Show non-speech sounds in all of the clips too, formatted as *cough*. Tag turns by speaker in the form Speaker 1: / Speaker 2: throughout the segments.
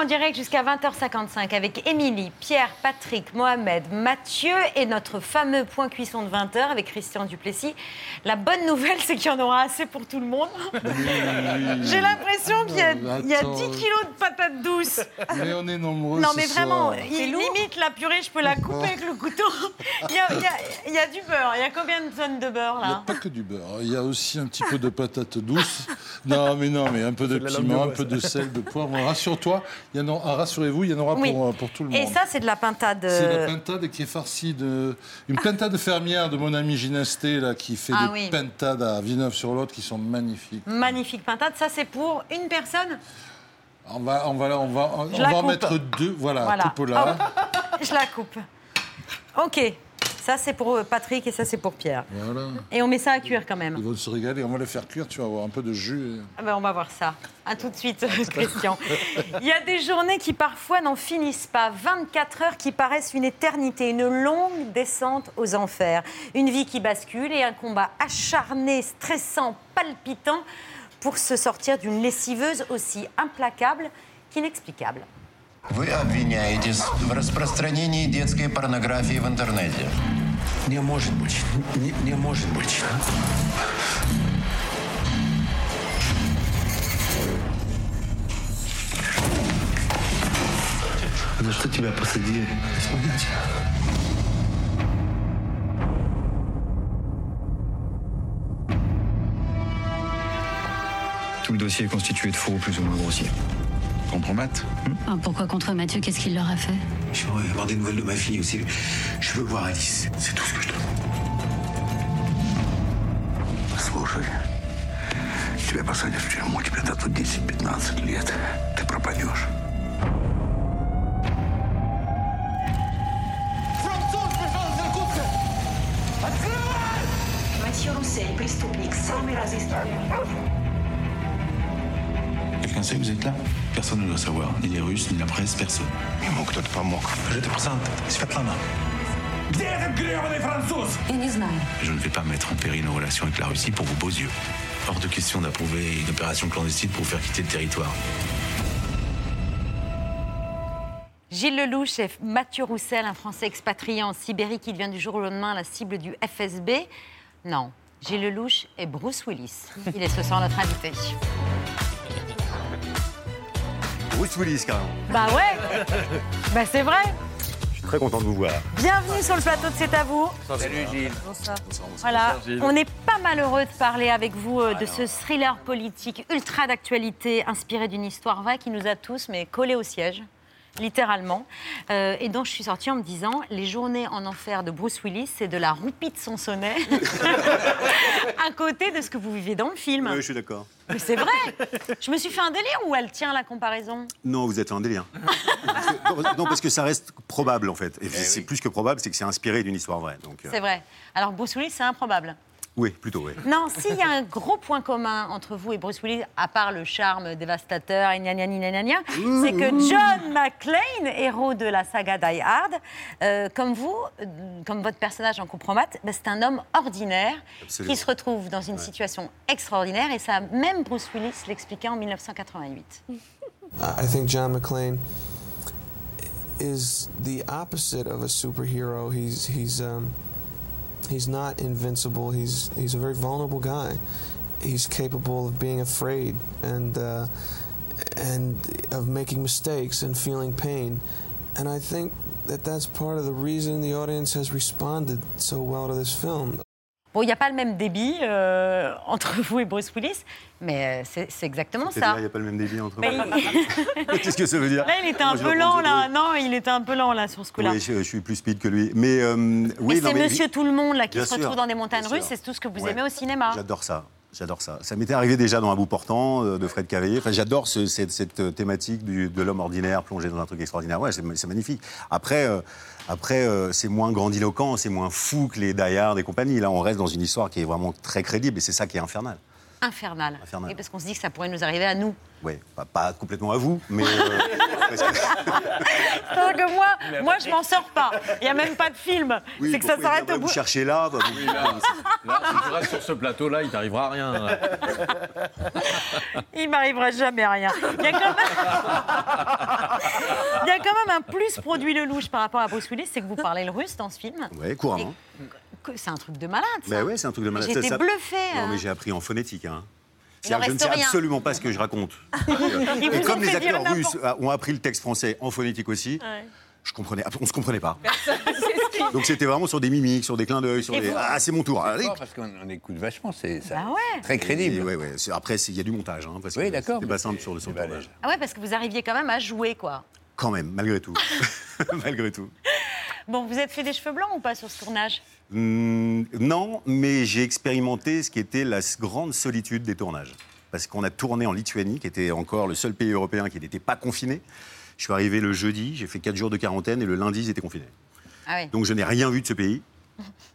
Speaker 1: en direct jusqu'à 20h55 avec Émilie, Pierre, Patrick, Mohamed, Mathieu et notre fameux point cuisson de 20h avec Christian Duplessis. La bonne nouvelle, *laughs* c'est qu'il y en aura assez pour tout le monde. J'ai l'impression qu'il y, a- il y a 10
Speaker 2: Attends.
Speaker 1: kilos de patates douces.
Speaker 2: Mais on est nombreux.
Speaker 1: Non
Speaker 2: ce
Speaker 1: mais vraiment,
Speaker 2: soir.
Speaker 1: il limite la purée, je peux la couper avec le couteau. Il y a, il y a- il y a du beurre. Il y a combien de tonnes de beurre
Speaker 2: Il n'y a
Speaker 1: là
Speaker 2: pas que du beurre. Il y a aussi un petit peu de patates douces. Non, mais non, mais un peu de piment, un peu de sel, de poivre. Rassure-toi, il y en aura, rassurez-vous, il y en aura
Speaker 1: Oui.
Speaker 2: pour, pour tout le monde.
Speaker 1: Et ça, c'est de la pintade.
Speaker 2: c'est la
Speaker 1: euh,
Speaker 2: pintade qui est farcie de. Une pintade fermière de mon ami Ginasté, là, qui fait
Speaker 1: Ah
Speaker 2: des
Speaker 1: oui.
Speaker 2: pintades à Villeneuve-sur-Lot qui sont magnifiques.
Speaker 1: Magnifique pintade. Ça, c'est pour une personne.
Speaker 2: On va, on va, on va, on va en mettre deux. Voilà,
Speaker 1: Voilà.
Speaker 2: coupe là. *laughs*
Speaker 1: Je la coupe. Ok. Ça, c'est pour euh, Patrick et ça, c'est pour Pierre.
Speaker 2: Voilà.
Speaker 1: Et on met ça à cuire quand
Speaker 2: Ils
Speaker 1: même.
Speaker 2: vont se régaler. On va les faire cuire, tu vas avoir un peu de jus.
Speaker 1: Ah ben, on va voir ça. À tout de suite, Christian. *laughs* Il y a des journées qui parfois n'en finissent pas. 24 heures qui paraissent une éternité, une longue descente aux enfers. Une vie qui bascule et un combat acharné, stressant, palpitant pour se sortir d'une lessiveuse aussi implacable qu'inexplicable.
Speaker 3: Вы обвиняетесь в распространении детской порнографии в интернете.
Speaker 4: Не может быть. Не, не может быть. За что тебя посадили? Понятия.
Speaker 5: Tout le dossier est constitué de faux plus ou moins grossiers. Compromat
Speaker 6: Ah, Pourquoi contre Mathieu Qu'est-ce qu'il leur a fait
Speaker 4: Je voudrais avoir des nouvelles de ma fille aussi. Je veux voir Alice. C'est tout ce que je demande. Послушай, тебя посадят в тюрьму, тебе дадут 10-15 лет. Ты пропадешь.
Speaker 7: Матhieu Roussel, преступник, самый разыскиваемый.
Speaker 5: Quelqu'un sait que vous êtes là Personne ne doit savoir. Ni les Russes, ni la presse, personne.
Speaker 3: Ему кто-то помог.
Speaker 5: Je te présente Svetlana.
Speaker 4: Где этот гребаный француз?
Speaker 6: Я не знаю.
Speaker 5: Je ne vais pas mettre en péril nos relations avec la Russie pour vos beaux yeux. Hors de question d'approuver une opération clandestine pour vous faire quitter le territoire.
Speaker 1: Gilles Lelouch et Mathieu Roussel, un Français expatrié en Sibérie qui devient du jour au lendemain la cible du FSB. Non, Gilles Lelouch et Bruce Willis. Il est ce soir notre invité.
Speaker 8: Bruce Willis, carrément.
Speaker 1: Bah ouais *laughs* Bah c'est vrai
Speaker 8: Je suis très content de vous voir.
Speaker 1: Bienvenue sur le plateau de C'est à vous.
Speaker 8: Salut Gilles.
Speaker 1: Voilà,
Speaker 8: Gilles.
Speaker 1: on est pas malheureux de parler avec vous euh, de ce thriller politique ultra d'actualité inspiré d'une histoire vraie qui nous a tous mais collés au siège. Littéralement. Euh, et dont je suis sortie en me disant les journées en enfer de Bruce Willis, c'est de la roupie de son sonnet *laughs* à côté de ce que vous vivez dans le film.
Speaker 8: Oui, je suis d'accord.
Speaker 1: Mais c'est vrai Je me suis fait un délire ou elle tient la comparaison?
Speaker 8: Non, vous êtes en délire. Parce *laughs* que- non, parce que ça reste probable, en fait. Et c'est plus que probable, c'est que c'est inspiré d'une histoire vraie. Donc, euh,
Speaker 1: C'est vrai. Alors Bruce Willis, c'est improbable.
Speaker 8: Oui, plutôt, oui.
Speaker 1: Non, s'il y a un gros point commun entre vous et Bruce Willis, à part le charme dévastateur, et gna gna gna gna gna, c'est que John McClane, héros de la saga Die Hard, euh, comme vous, comme votre personnage en compromat, ben, c'est un homme ordinaire
Speaker 8: Absolument.
Speaker 1: qui se retrouve dans une situation extraordinaire, et ça, même Bruce Willis l'expliquait en 1988.
Speaker 9: I think John McClane is the opposite of a superhero. He's he's um, he's not invincible. He's he's a very vulnerable guy. He's capable of being afraid and uh, and of making mistakes and feeling pain. And I think that that's part of the reason the audience has responded so well to this film.
Speaker 1: Bon, il n'y a pas le même débit euh, entre *laughs* vous et Bruce Willis, mais euh, c'est exactement ça.
Speaker 8: il n'y a pas le même débit entre
Speaker 1: il- *laughs*
Speaker 8: Qu'est-ce que ça veut dire
Speaker 1: Là, il était un
Speaker 8: Moi,
Speaker 1: peu lent, là. Non, il était un peu lent, là, sur ce coup-là.
Speaker 8: Oui, je, je suis plus speed que lui. Mais euh, oui,
Speaker 1: c'est
Speaker 8: mais-
Speaker 1: Monsieur Tout le Monde, là, qui
Speaker 8: Bien
Speaker 1: se retrouve
Speaker 8: sûr,
Speaker 1: dans des montagnes russes, c'est tout ce que vous
Speaker 8: Ouais.
Speaker 1: aimez au cinéma.
Speaker 8: J'adore ça. J'adore ça. Ça m'était arrivé déjà dans Un bout portant euh, de Fred Cavaillé. Enfin, j'adore ce- cette, cette, euh, thématique du- de l'homme ordinaire plongé dans un truc extraordinaire. Ouais, c'est c'est magnifique. Après, euh, après euh, c'est moins grandiloquent, c'est moins fou que les Die et compagnie. Là, on reste dans une histoire qui est vraiment très crédible et c'est ça qui est infernal.
Speaker 1: Infernal.
Speaker 8: Infernal.
Speaker 1: Et parce qu'on se dit que ça pourrait nous arriver à nous.
Speaker 8: Oui, pas, pas complètement à vous, mais, euh, *laughs*
Speaker 1: C'est-à-dire que moi, moi, je m'en sors pas. Il n'y a même pas de film.
Speaker 8: Oui,
Speaker 1: c'est que ça s'arrête au bout.
Speaker 8: Vous cherchez là, bah, vous-
Speaker 10: Là, si tu restes sur ce plateau-là, il t'arrivera rien. *laughs*
Speaker 1: Il m'arrivera jamais rien. Il y, a quand même... Il y a quand même un plus produit le louche par rapport à Bruce Willis, c'est que vous parlez le russe dans ce film.
Speaker 8: Ouais, couramment.
Speaker 1: C'est un truc de malade. ça.
Speaker 8: Ben ouais, c'est un truc de malade.
Speaker 1: J'étais bluffée.
Speaker 8: Non,
Speaker 1: hein.
Speaker 8: mais j'ai appris en phonétique. Hein. Que je ne sais
Speaker 1: rien.
Speaker 8: absolument pas ce que je raconte. *laughs* Et comme les acteurs russes euh, ont appris le texte français en phonétique aussi,
Speaker 1: Ouais.
Speaker 8: je comprenais, on se comprenait pas. *laughs* Donc c'était vraiment sur des mimiques, sur des clins d'œil, sur des ah c'est mon tour. Allez.
Speaker 11: parce qu'on on écoute vachement, c'est ça-
Speaker 1: Bah ouais.
Speaker 11: très crédible.
Speaker 8: Et ouais, ouais, c'est- Après c'est- il y a du montage, hein, parce que
Speaker 11: Oui, d'accord,
Speaker 8: C'était pas simple
Speaker 11: c'est-
Speaker 8: sur le
Speaker 11: c'est
Speaker 8: tournage.
Speaker 1: Ah ouais, parce que vous arriviez quand même à jouer, quoi.
Speaker 8: Quand même, malgré tout, *laughs* malgré tout.
Speaker 1: Bon, vous êtes fait des cheveux blancs ou pas sur ce tournage
Speaker 8: Hmm, non, mais j'ai expérimenté ce qui était la grande solitude des tournages. Parce qu'on a tourné en Lituanie, qui était encore le seul pays européen qui n'était pas confiné. Je suis arrivé le jeudi, j'ai fait 4 jours de quarantaine et le lundi, ils étaient confinés.
Speaker 1: Ah oui.
Speaker 8: Donc je n'ai rien vu de ce pays,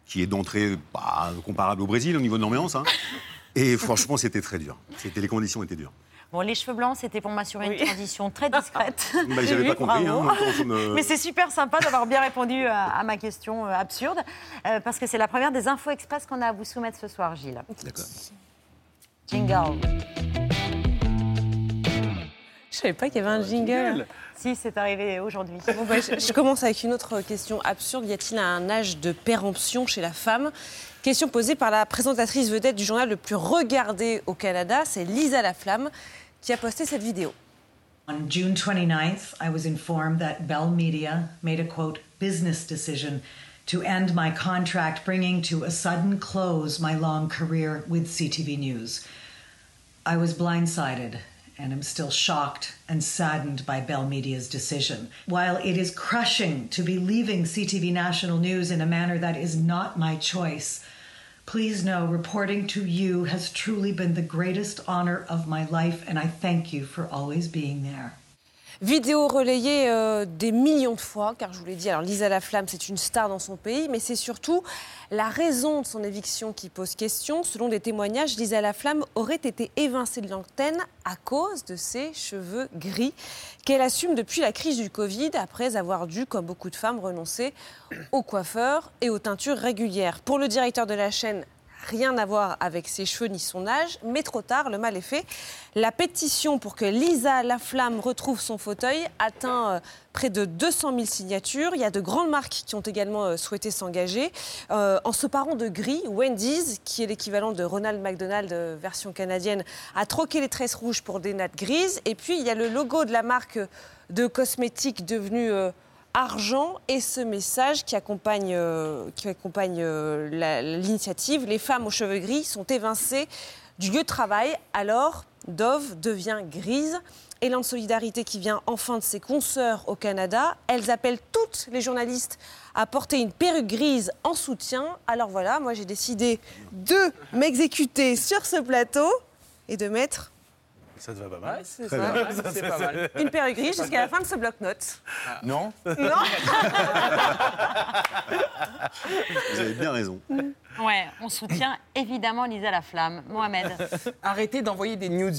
Speaker 8: qui est d'entrée bah, comparable au Brésil au niveau de l'ambiance. hein. *laughs* Et franchement, c'était très dur. C'était, les conditions étaient dures.
Speaker 1: Bon, les cheveux blancs, c'était pour m'assurer une transition très discrète. *laughs*
Speaker 8: Bah, j'avais pas compris. hein, me- *laughs*
Speaker 1: Mais c'est super sympa d'avoir bien répondu à, à ma question euh, absurde, euh, parce que c'est la première des infos express qu'on a à vous soumettre ce soir, Gilles.
Speaker 8: D'accord.
Speaker 1: Jingle.
Speaker 12: Je savais pas qu'il y avait un jingle.
Speaker 1: Si, c'est arrivé aujourd'hui.
Speaker 12: Bon, bah, je, je commence avec une autre question absurde. Y a-t-il un âge de péremption chez la femme? Question posée par la présentatrice vedette du journal le plus regardé au Canada, c'est Lisa Laflamme, qui a posté cette vidéo.
Speaker 13: On June 29th, I was informed that Bell Media made a quote business decision to end my contract, bringing to a sudden close my long career with CTV News. I was blindsided and am still shocked and saddened by Bell Media's decision. While it is crushing to be leaving CTV National News in a manner that is not my choice, please know reporting to you has truly been the greatest honor of my life, and I thank you for always being there.
Speaker 12: Vidéo relayée euh, des millions de fois, car je vous l'ai dit, alors Lisa Laflamme, c'est une star dans son pays, mais c'est surtout la raison de son éviction qui pose question. Selon des témoignages, Lisa Laflamme aurait été évincée de l'antenne à cause de ses cheveux gris, qu'elle assume depuis la crise du Covid, après avoir dû, comme beaucoup de femmes, renoncer aux coiffeurs et aux teintures régulières. Pour le directeur de la chaîne, rien à voir avec ses cheveux ni son âge, mais trop tard, le mal est fait. La pétition pour que Lisa Laflamme retrouve son fauteuil atteint euh, près de 200 000 signatures. Il y a de grandes marques qui ont également euh, souhaité s'engager. Euh, en se parant de gris, Wendy's, qui est l'équivalent de Ronald McDonald version canadienne, a troqué les tresses rouges pour des nattes grises. Et puis, il y a le logo de la marque de cosmétiques devenu... argent et ce message qui accompagne, euh, qui accompagne euh, l'initiative. Les femmes aux cheveux gris sont évincées du lieu de travail, alors Dove devient grise. Élan de solidarité qui vient enfin de ses consoeurs au Canada. Elles appellent toutes les journalistes à porter une perruque grise en soutien. Alors voilà, moi j'ai décidé de m'exécuter sur ce plateau et de mettre
Speaker 8: Ça te va pas mal.
Speaker 12: c'est
Speaker 8: Très
Speaker 12: ça.
Speaker 8: bien. *laughs*
Speaker 12: Ouais, c'est pas mal. une perruque grise jusqu'à la fin de ce bloc-notes.
Speaker 11: Non
Speaker 12: Non *laughs*
Speaker 8: Vous avez bien raison.
Speaker 1: Ouais, on soutient évidemment Lisa Laflamme. Mohamed.
Speaker 14: Arrêtez d'envoyer des nudes.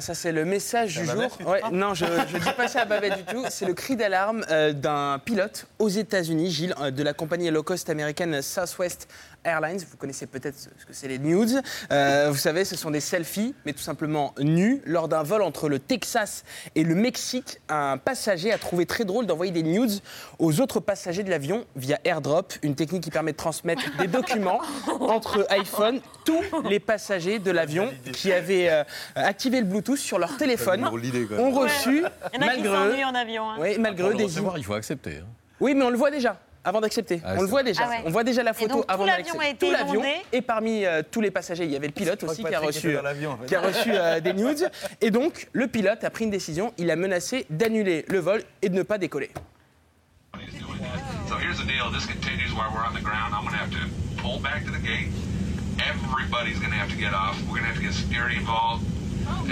Speaker 14: Ça, c'est le message du jour. Ouais, non, je ne dis pas ça à Babette du tout. C'est le cri d'alarme euh, d'un pilote aux États-Unis, Gilles, euh, de la compagnie low cost américaine Southwest Airlines. Vous connaissez peut-être ce que c'est les nudes. Euh, vous savez, ce sont des selfies, mais tout simplement nus. Lors d'un vol entre le Texas et le Mexique, un passager a trouvé très drôle d'envoyer des nudes aux autres passagers de l'avion via airdrop, une technique qui permet de transmettre des documents *laughs* entre iPhone. Tous les passagers de l'avion qui avaient euh, activé le Bluetooth sur leur téléphone ont reçu, malgré eux,
Speaker 1: en avion. hein.
Speaker 14: oui, malgré
Speaker 10: Pour
Speaker 14: eux,
Speaker 10: le
Speaker 14: des
Speaker 10: recevoir, il faut accepter. hein.
Speaker 14: oui, mais on le voit déjà avant d'accepter.
Speaker 10: Ah,
Speaker 14: on le voit déjà.
Speaker 1: Ah ouais.
Speaker 14: On voit déjà la photo
Speaker 1: donc,
Speaker 14: avant
Speaker 1: l'avion
Speaker 14: d'accepter. Tout l'avion. Et parmi euh, tous les passagers, il y avait le pilote aussi qui a reçu,
Speaker 11: en fait.
Speaker 14: qui a reçu euh, des *laughs* nudes. Et donc, le pilote a pris une décision. Il a menacé d'annuler le vol et de ne pas décoller.
Speaker 15: So here's the deal. This continues while we're on the ground. I'm going to have to pull back to the gate. Everybody's going to have to get off. We're going to have to get security involved.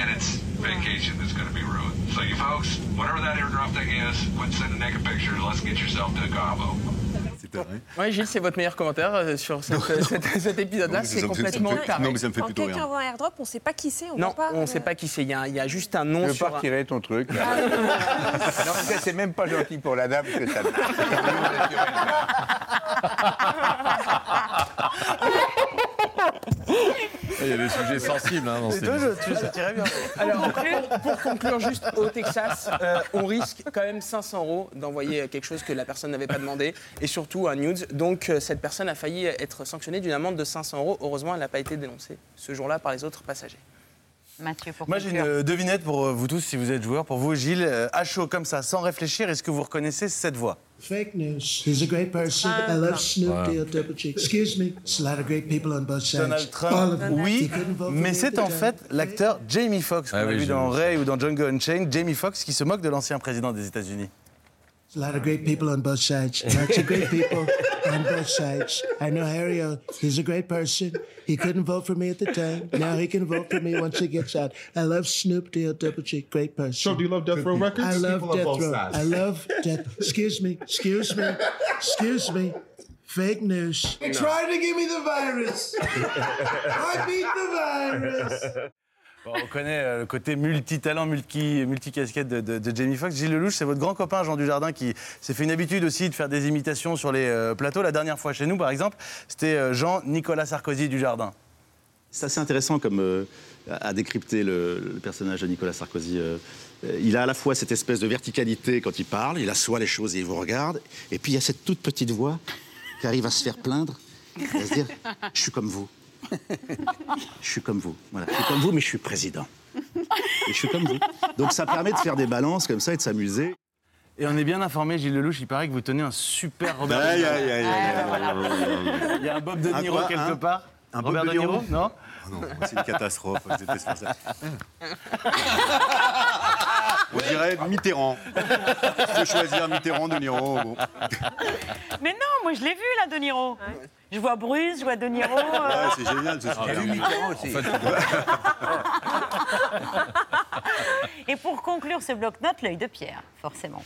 Speaker 15: And it's vacation that's going to be ruined. So you folks, whatever that airdrop thing is, quit sending naked pictures. Let's get yourself to Cabo.
Speaker 14: Oui, Gilles, c'est votre meilleur commentaire euh, sur cette- *laughs* cette- cet épisode-là. C'est
Speaker 16: me fait-
Speaker 14: complètement taré.
Speaker 16: non, mais ça me fait
Speaker 12: Quand
Speaker 16: plutôt
Speaker 12: quelqu'un
Speaker 16: rire.
Speaker 12: envoie un airdrop, on ne sait pas qui c'est. On
Speaker 14: Non,
Speaker 12: pas,
Speaker 14: on ne
Speaker 12: euh,
Speaker 14: sait pas qui c'est. Il y, a- il y a juste un nom sur un-
Speaker 17: retirer ton truc là *laughs* Non, mais ça, c'est même pas gentil pour la dame que ça. *laughs*
Speaker 18: Il y a des sujets sensibles hein, dans ces
Speaker 14: Alors, pour, pour conclure juste au Texas, euh, on risque quand même 500 euros d'envoyer quelque chose que la personne n'avait pas demandé et surtout un nude. Donc euh, cette personne a failli être sanctionnée d'une amende de 500 euros. Heureusement, elle n'a pas été dénoncée ce jour-là par les autres passagers.
Speaker 1: Mathieu, pour
Speaker 19: Moi, j'ai une euh, devinette pour euh, vous tous, si vous êtes joueurs. Pour vous, Gilles, euh, à chaud comme ça, sans réfléchir, est-ce que vous reconnaissez cette voix?
Speaker 20: Fake news. He's a great person. I love Snoop
Speaker 19: Ouais.
Speaker 20: Deal Double G. Excuse me. There's a lot of great people on both sides.
Speaker 19: Donald
Speaker 20: All
Speaker 19: Trump,
Speaker 20: of them.
Speaker 19: oui, mais c'est en
Speaker 20: the
Speaker 19: fait l'acteur Jamie Foxx qu'on
Speaker 18: Ah
Speaker 19: a
Speaker 18: oui,
Speaker 19: vu dans
Speaker 18: vu.
Speaker 19: Ray ou dans Django Unchained. Jamie Foxx qui se moque de l'ancien président des États-Unis.
Speaker 20: There's a lot of great people on both sides. Lots of great people *laughs* on both sides. I know Harry. O. He's a great person. He couldn't vote for me at the time. Now he can vote for me once he gets out. I love Snoop Deal Double G. Great person.
Speaker 21: So do you love Death Row Records?
Speaker 20: I love
Speaker 21: People
Speaker 20: Death Row.
Speaker 21: sides.
Speaker 20: I love Death. Excuse me. Excuse me. Excuse me. Fake news.
Speaker 21: They no.
Speaker 20: Try to give me the virus. I beat the virus.
Speaker 19: On connaît euh, le côté multitalent, multi, multicasquette de, de, de Jamie Foxx. Gilles Lelouch, c'est votre grand copain Jean Dujardin qui s'est fait une habitude aussi de faire des imitations sur les euh, plateaux. La dernière fois chez nous, par exemple, c'était euh, Jean-Nicolas Sarkozy Dujardin.
Speaker 8: C'est assez intéressant comme à décrypter le, personnage de Nicolas Sarkozy. il a à la fois cette espèce de verticalité quand il parle, il assoit les choses et il vous regarde, et puis il y a cette toute petite voix qui arrive à se faire plaindre, à se dire Je suis comme vous. Je suis comme vous. Voilà. Je suis comme vous, mais je suis président. Et je suis comme vous. Donc ça permet de faire des balances comme ça et de s'amuser.
Speaker 19: Et on est bien informé, Gilles Lelouch, il paraît que vous tenez un super Robert De Niro.
Speaker 8: aïe, aïe, aïe, aïe, aïe, aïe, aïe.
Speaker 19: Il y a un Bob De Niro
Speaker 8: quoi,
Speaker 19: quelque
Speaker 8: un
Speaker 19: part
Speaker 8: Un Bob
Speaker 19: Robert
Speaker 8: De
Speaker 19: De Niro,
Speaker 8: Niro
Speaker 19: Non
Speaker 8: Oh non, c'est une catastrophe. ça. *laughs* On dirait Mitterrand. Je peux choisir Mitterrand, De Niro. bon.
Speaker 1: Mais non, moi je l'ai vu là, De Niro. Je vois Bruce, je vois De Niro. *laughs* euh,
Speaker 8: Ouais, c'est génial. ce
Speaker 17: J'ai vu Mitterrand aussi.
Speaker 1: Et pour conclure ce bloc-notes, l'œil de Pierre, forcément.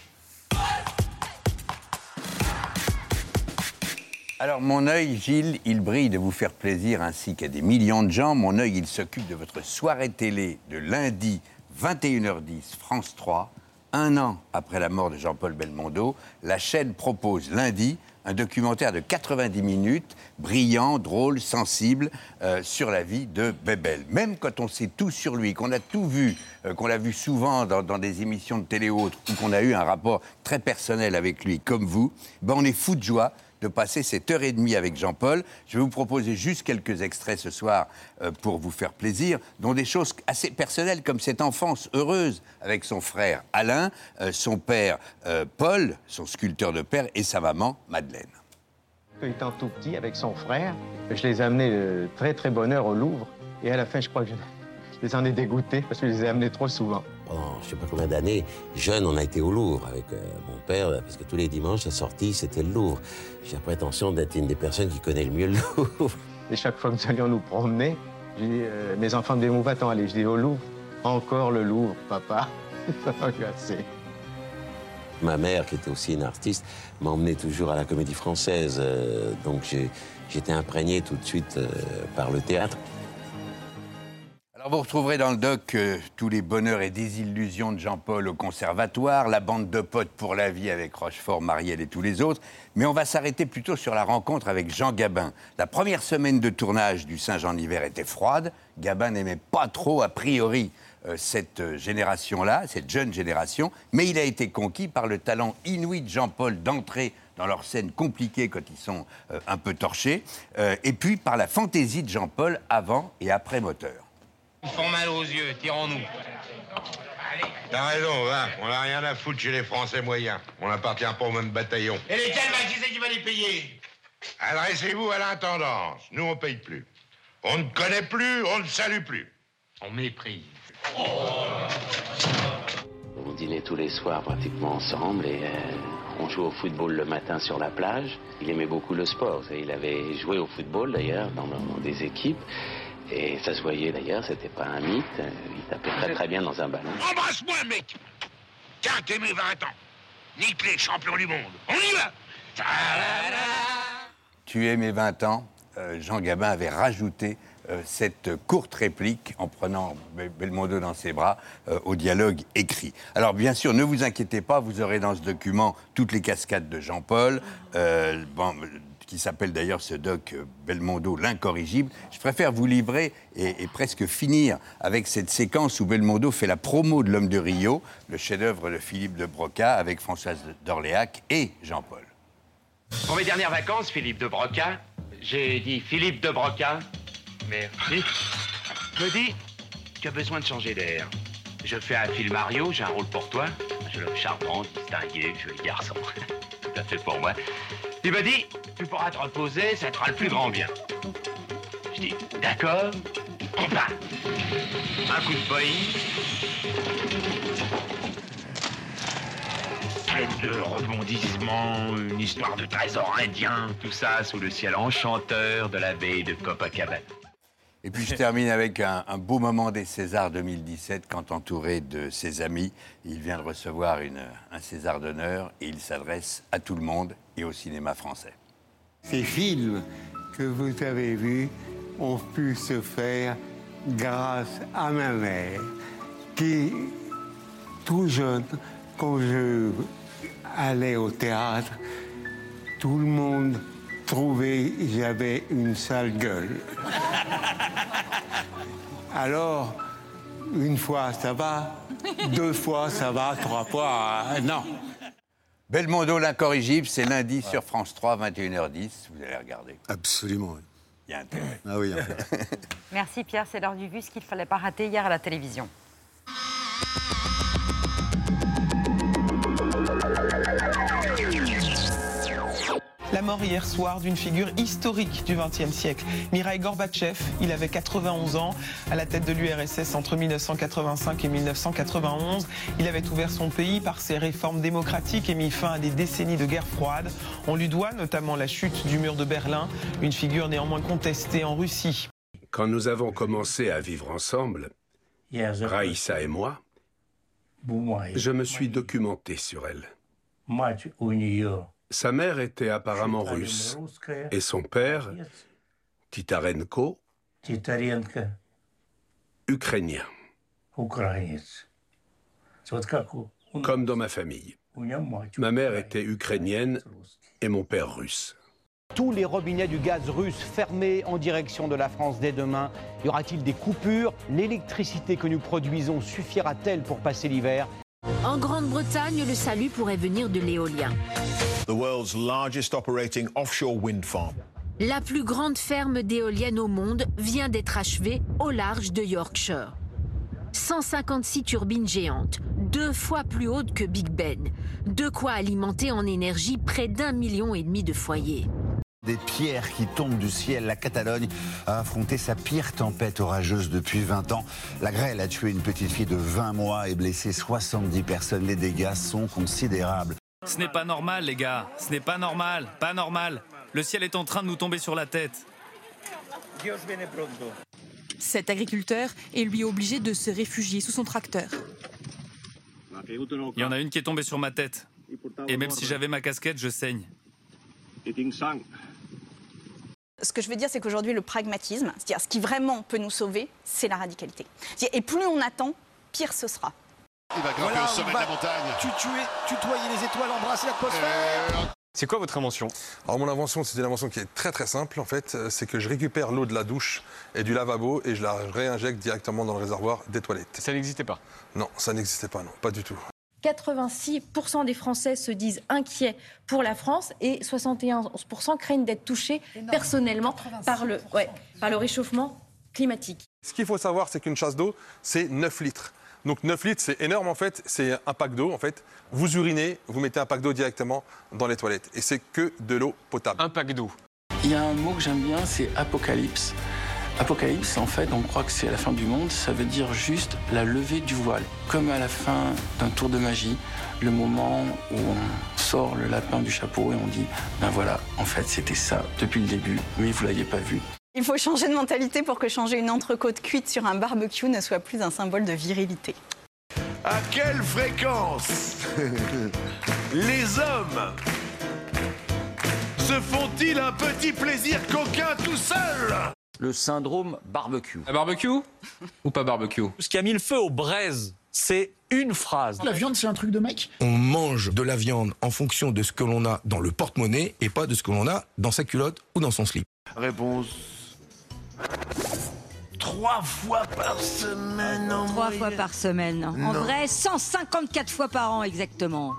Speaker 17: Alors, mon œil, Gilles, il brille de vous faire plaisir ainsi qu'à des millions de gens. Mon œil, il s'occupe de votre soirée télé de lundi 21h10, France 3. Un an après la mort de Jean-Paul Belmondo, la chaîne propose lundi un documentaire de 90 minutes, brillant, drôle, sensible, euh, sur la vie de Bebel. Même quand on sait tout sur lui, qu'on a tout vu, euh, qu'on l'a vu souvent dans, dans des émissions de télé autres, ou qu'on a eu un rapport très personnel avec lui, comme vous, ben on est fou de joie de passer cette heure et demie avec Jean-Paul. Je vais vous proposer juste quelques extraits ce soir euh, pour vous faire plaisir, dont des choses assez personnelles comme cette enfance heureuse avec son frère Alain, euh, son père euh, Paul, son sculpteur de père, et sa maman Madeleine.
Speaker 22: Étant tout petit avec son frère, je les ai amenés très très bonne heure au Louvre. Et à la fin, je crois que je les en ai dégoûtés parce que je les ai amenés trop souvent.
Speaker 23: Pendant je sais pas combien d'années, jeune, on a été au Louvre avec euh, mon père, parce que tous les dimanches, la sortie, c'était le Louvre. J'ai la prétention d'être une des personnes qui connaît le mieux le Louvre.
Speaker 22: Et chaque fois que nous allions nous promener, je dis, euh, mes enfants me disaient, où va-t-on aller Je dis, au Louvre. Encore le Louvre, papa. *laughs* Ça m'a agacé.
Speaker 23: Ma mère, qui était aussi une artiste, m'emmenait toujours à la comédie française. euh, donc j'étais imprégné tout de suite par le théâtre.
Speaker 17: Alors vous retrouverez dans le doc euh, tous les bonheurs et désillusions de Jean-Paul au conservatoire, la bande de potes pour la vie avec Rochefort, Marielle et tous les autres. Mais on va s'arrêter plutôt sur la rencontre avec Jean Gabin. La première semaine de tournage du Saint-Jean-Hiver était froide. Gabin n'aimait pas trop, a priori, euh, cette euh, génération-là, cette jeune génération. Mais il a été conquis par le talent inouï de Jean-Paul d'entrer dans leurs scènes compliquées quand ils sont un peu torchés. et puis par la fantaisie de Jean-Paul avant et après moteur.
Speaker 24: Ils font mal aux yeux, tirons-nous.
Speaker 25: T'as raison, va. On n'a rien à foutre chez les Français moyens. On n'appartient pas au même bataillon.
Speaker 24: Et lesquels, bah, qui c'est qui va les payer?
Speaker 25: Adressez-vous à l'intendance. Nous, on paye plus. On ne connaît plus, on ne salue plus.
Speaker 24: On méprise.
Speaker 23: On dînait tous les soirs pratiquement ensemble et euh, on jouait au football le matin sur la plage. Il aimait beaucoup le sport. Il avait joué au football d'ailleurs dans, dans des équipes.
Speaker 25: Et ça se voyait d'ailleurs, c'était pas un mythe. Il tapait très très bien dans un ballon.
Speaker 24: Embrasse-moi, mec Tiens, t'es mes 20 ans. Nique les champions du monde. On y va
Speaker 17: Tu es mes 20 ans. Euh, Jean Gabin avait rajouté euh, cette courte réplique en prenant Bel- Belmondo dans ses bras euh, au dialogue écrit. Alors bien sûr, ne vous inquiétez pas, vous aurez dans ce document toutes les cascades de Jean-Paul, bon, qui s'appelle d'ailleurs ce doc euh, Belmondo l'incorrigible. Je préfère vous livrer et, presque finir avec cette séquence où Belmondo fait la promo de l'homme de Rio, le chef-d'œuvre de Philippe de Broca avec Françoise d'Orléac et Jean-Paul.
Speaker 24: Pour mes dernières vacances, Philippe de Broca, j'ai dit Philippe de Broca. Merci. Me dit, tu as besoin de changer d'air. Je fais un film Mario, j'ai un rôle pour toi. Jeune homme charmant, distingué, joli garçon. *laughs* Fait pour moi. Il m'a dit, tu pourras te reposer, ça te fera le plus grand bien. Je dis, d'accord, on. Un coup de Pleine de rebondissements, une histoire de trésor indien, tout ça sous le ciel enchanteur de la baie de Copacabana.
Speaker 17: Et puis je termine avec un, beau moment des Césars 2017 quand entouré de ses amis, il vient de recevoir un César d'honneur et il s'adresse à tout le monde et au cinéma français.
Speaker 26: Ces films que vous avez vus ont pu se faire grâce à ma mère, qui, tout jeune, quand je allais au théâtre, tout le monde que j'avais une sale gueule. Alors, une fois ça va, deux fois ça va, trois fois euh, non.
Speaker 17: Belmondo l'incorrigible, c'est lundi sur France 3, 21h10. Vous allez regarder.
Speaker 8: Absolument. oui.
Speaker 17: Il y a intérêt.
Speaker 8: Ah oui, intérêt.
Speaker 1: Merci Pierre, c'est l'heure du vu, ce qu'il ne fallait pas rater hier à la télévision.
Speaker 27: La mort hier soir d'une figure historique du XXe siècle. Mikhail Gorbatchev, il avait 91 ans, à la tête de l'URSS entre 1985 et 1991. Il avait ouvert son pays par ses réformes démocratiques et mis fin à des décennies de guerre froide. On lui doit notamment la chute du mur de Berlin, une figure néanmoins contestée en Russie.
Speaker 28: Quand nous avons commencé à vivre ensemble, Raïssa et moi, je me suis documenté sur elle. Sa mère était apparemment russe et son père, Titarenko, ukrainien, comme dans ma famille. Ma mère était ukrainienne et mon père russe.
Speaker 29: Tous les robinets du gaz russe fermés en direction de la France dès demain. Y aura-t-il des coupures? L'électricité que nous produisons suffira-t-elle pour passer l'hiver?
Speaker 30: En Grande-Bretagne, le salut pourrait venir de l'éolien.
Speaker 31: The world's largest operating offshore wind farm.
Speaker 30: La plus grande ferme d'éoliennes au monde vient d'être achevée au large de Yorkshire. 156 turbines géantes, deux fois plus hautes que Big Ben. De quoi alimenter en énergie près d'un million et demi de foyers.
Speaker 32: Des pierres qui tombent du ciel. La Catalogne a affronté sa pire tempête orageuse depuis 20 ans. La grêle a tué une petite fille de 20 mois et blessé 70 personnes. Les dégâts sont considérables.
Speaker 33: Ce n'est pas normal, les gars. Ce n'est pas normal. Pas normal. Le ciel est en train de nous tomber sur la tête.
Speaker 34: Cet agriculteur est lui obligé de se réfugier sous son tracteur.
Speaker 33: Il y en a une qui est tombée sur ma tête. Et même si j'avais ma casquette, je saigne.
Speaker 35: Ce que je veux dire, c'est qu'aujourd'hui, le pragmatisme, c'est-à-dire ce qui vraiment peut nous sauver, c'est la radicalité. Et plus on attend, pire ce sera.
Speaker 31: Il va grimper au sommet de la montagne.
Speaker 29: tutoyer les étoiles, embrasser l'atmosphère
Speaker 36: C'est quoi votre invention? Alors mon invention, c'est une invention qui est très très simple en fait. Euh, C'est que je récupère l'eau de la douche et du lavabo et je la réinjecte directement dans le réservoir des toilettes. Ça n'existait pas? Non, ça n'existait pas, non, pas du tout.
Speaker 37: 86% des Français se disent inquiets pour la France et 71% craignent d'être touchés personnellement par le, ouais, par le réchauffement climatique.
Speaker 36: Ce qu'il faut savoir, c'est qu'une chasse d'eau, c'est 9 litres. Donc 9 litres, c'est énorme en fait, c'est un pack d'eau en fait. Vous urinez, vous mettez un pack d'eau directement dans les toilettes. Et c'est que de l'eau potable. Un pack d'eau.
Speaker 38: Il y a un mot que j'aime bien, c'est apocalypse. Apocalypse, en fait, on croit que c'est la fin du monde, ça veut dire juste la levée du voile. Comme à la fin d'un tour de magie, le moment où on sort le lapin du chapeau et on dit, ben voilà, en fait c'était ça depuis le début, mais vous l'aviez pas vu.
Speaker 35: Il faut changer de mentalité pour que changer une entrecôte cuite sur un barbecue ne soit plus un symbole de virilité.
Speaker 39: À quelle fréquence *laughs* les hommes se font-ils un petit plaisir coquin tout seul?
Speaker 40: Le syndrome barbecue.
Speaker 41: Un barbecue? Ou pas barbecue?
Speaker 40: Ce qui a mis le feu aux braises, c'est une phrase.
Speaker 42: La viande, c'est un truc de mec?
Speaker 43: On mange de la viande en fonction de ce que l'on a dans le porte-monnaie et pas de ce que l'on a dans sa culotte ou dans son slip.
Speaker 39: Réponse. Trois fois par semaine en
Speaker 44: Trois fois par semaine. En
Speaker 39: Non.
Speaker 44: vrai, 154 fois par an exactement.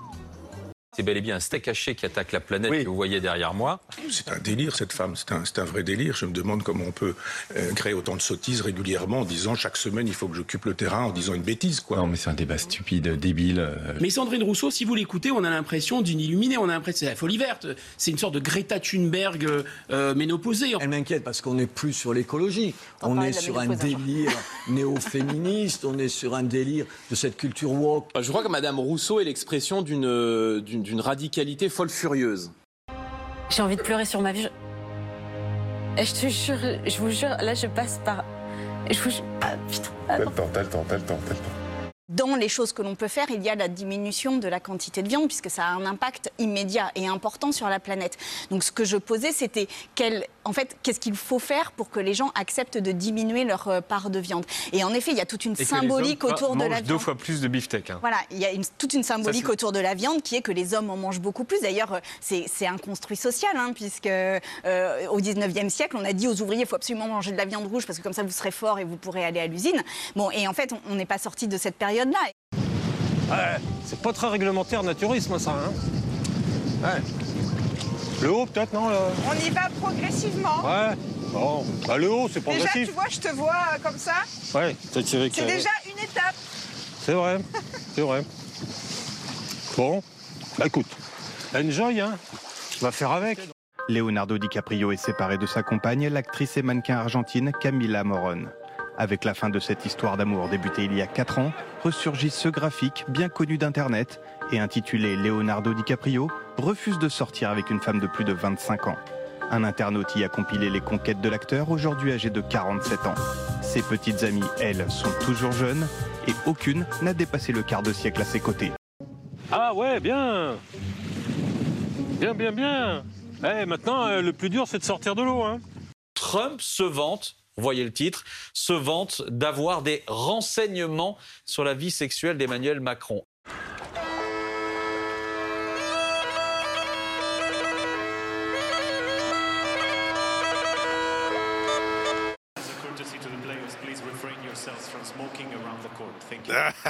Speaker 41: C'est bel et bien un steak haché qui attaque la planète que vous voyez derrière moi.
Speaker 32: C'est un délire, cette femme. C'est un, vrai délire. Je me demande comment on peut euh, créer autant de sottises régulièrement en disant chaque semaine il faut que j'occupe le terrain en disant une bêtise, quoi.
Speaker 45: Non, mais c'est un débat stupide, débile. euh. Mais Sandrine Rousseau, si vous l'écoutez, on a l'impression d'une illuminée, on a l'impression c'est la folie verte. C'est une sorte de Greta Thunberg euh, euh, ménopausée.
Speaker 46: Elle m'inquiète parce qu'on n'est plus sur l'écologie. On parlait
Speaker 45: est sur un délire
Speaker 46: néo-féministe, on est sur un délire de cette culture woke.
Speaker 47: Je crois que Madame Rousseau est l'expression d'une d'une radicalité folle furieuse.
Speaker 31: J'ai envie de pleurer sur ma vie. Je, te jure, je vous jure, là je passe par. Je vous jure. Ah, putain.
Speaker 32: T'as le temps, t'as le temps, t'as le temps, t'as le temps.
Speaker 35: Dans les choses que l'on peut faire, il y a la diminution de la quantité de viande, puisque ça a un impact immédiat et important sur la planète. Donc ce que je posais, c'était quel, en fait, qu'est-ce qu'il faut faire pour que les gens acceptent de diminuer leur euh, part de viande? Et en effet, il y a toute une
Speaker 41: Et
Speaker 35: symbolique autour de la
Speaker 41: deux
Speaker 35: viande.
Speaker 41: fois plus de beefsteak. hein.
Speaker 35: Voilà, il y a une- toute une symbolique autour de la viande qui est que les hommes en mangent beaucoup plus. D'ailleurs, euh, c'est c'est un construit social, hein, puisque euh, au 19e siècle, on a dit aux ouvriers il faut absolument manger de la viande rouge parce que comme ça vous serez fort et vous pourrez aller à l'usine. Bon, et en fait, on- on n'est pas sorti de cette période-là.
Speaker 31: Ouais, c'est pas très réglementaire naturisme ça. Hein ouais. Le haut peut-être non
Speaker 48: On y va progressivement.
Speaker 31: Ouais. Bon, bah, le haut c'est
Speaker 48: Déjà,
Speaker 31: progressif.
Speaker 48: tu vois, je te vois euh, comme ça.
Speaker 31: Ouais, t'as tiré
Speaker 48: C'est déjà une étape.
Speaker 31: C'est vrai, *laughs* c'est vrai. Bon, bah écoute, enjoy hein. On va faire avec.
Speaker 49: Leonardo DiCaprio est séparé de sa compagne, l'actrice et mannequin argentine Camila Morón. Avec la fin de cette histoire d'amour débutée il y a 4 ans, ressurgit ce graphique bien connu d'Internet et intitulé Leonardo DiCaprio refuse de sortir avec une femme de plus de 25 ans. Un internaute y a compilé les conquêtes de l'acteur, aujourd'hui âgé de 47 ans. Ses petites amies, elles, sont toujours jeunes et aucune n'a dépassé le quart de siècle à ses côtés.
Speaker 31: Ah ouais, bien. Bien, bien, bien. Eh, maintenant, euh, le plus dur, c'est de sortir de l'eau. Hein.
Speaker 50: Trump se vante, voyez le titre, se vante d'avoir des renseignements sur la vie sexuelle d'Emmanuel Macron.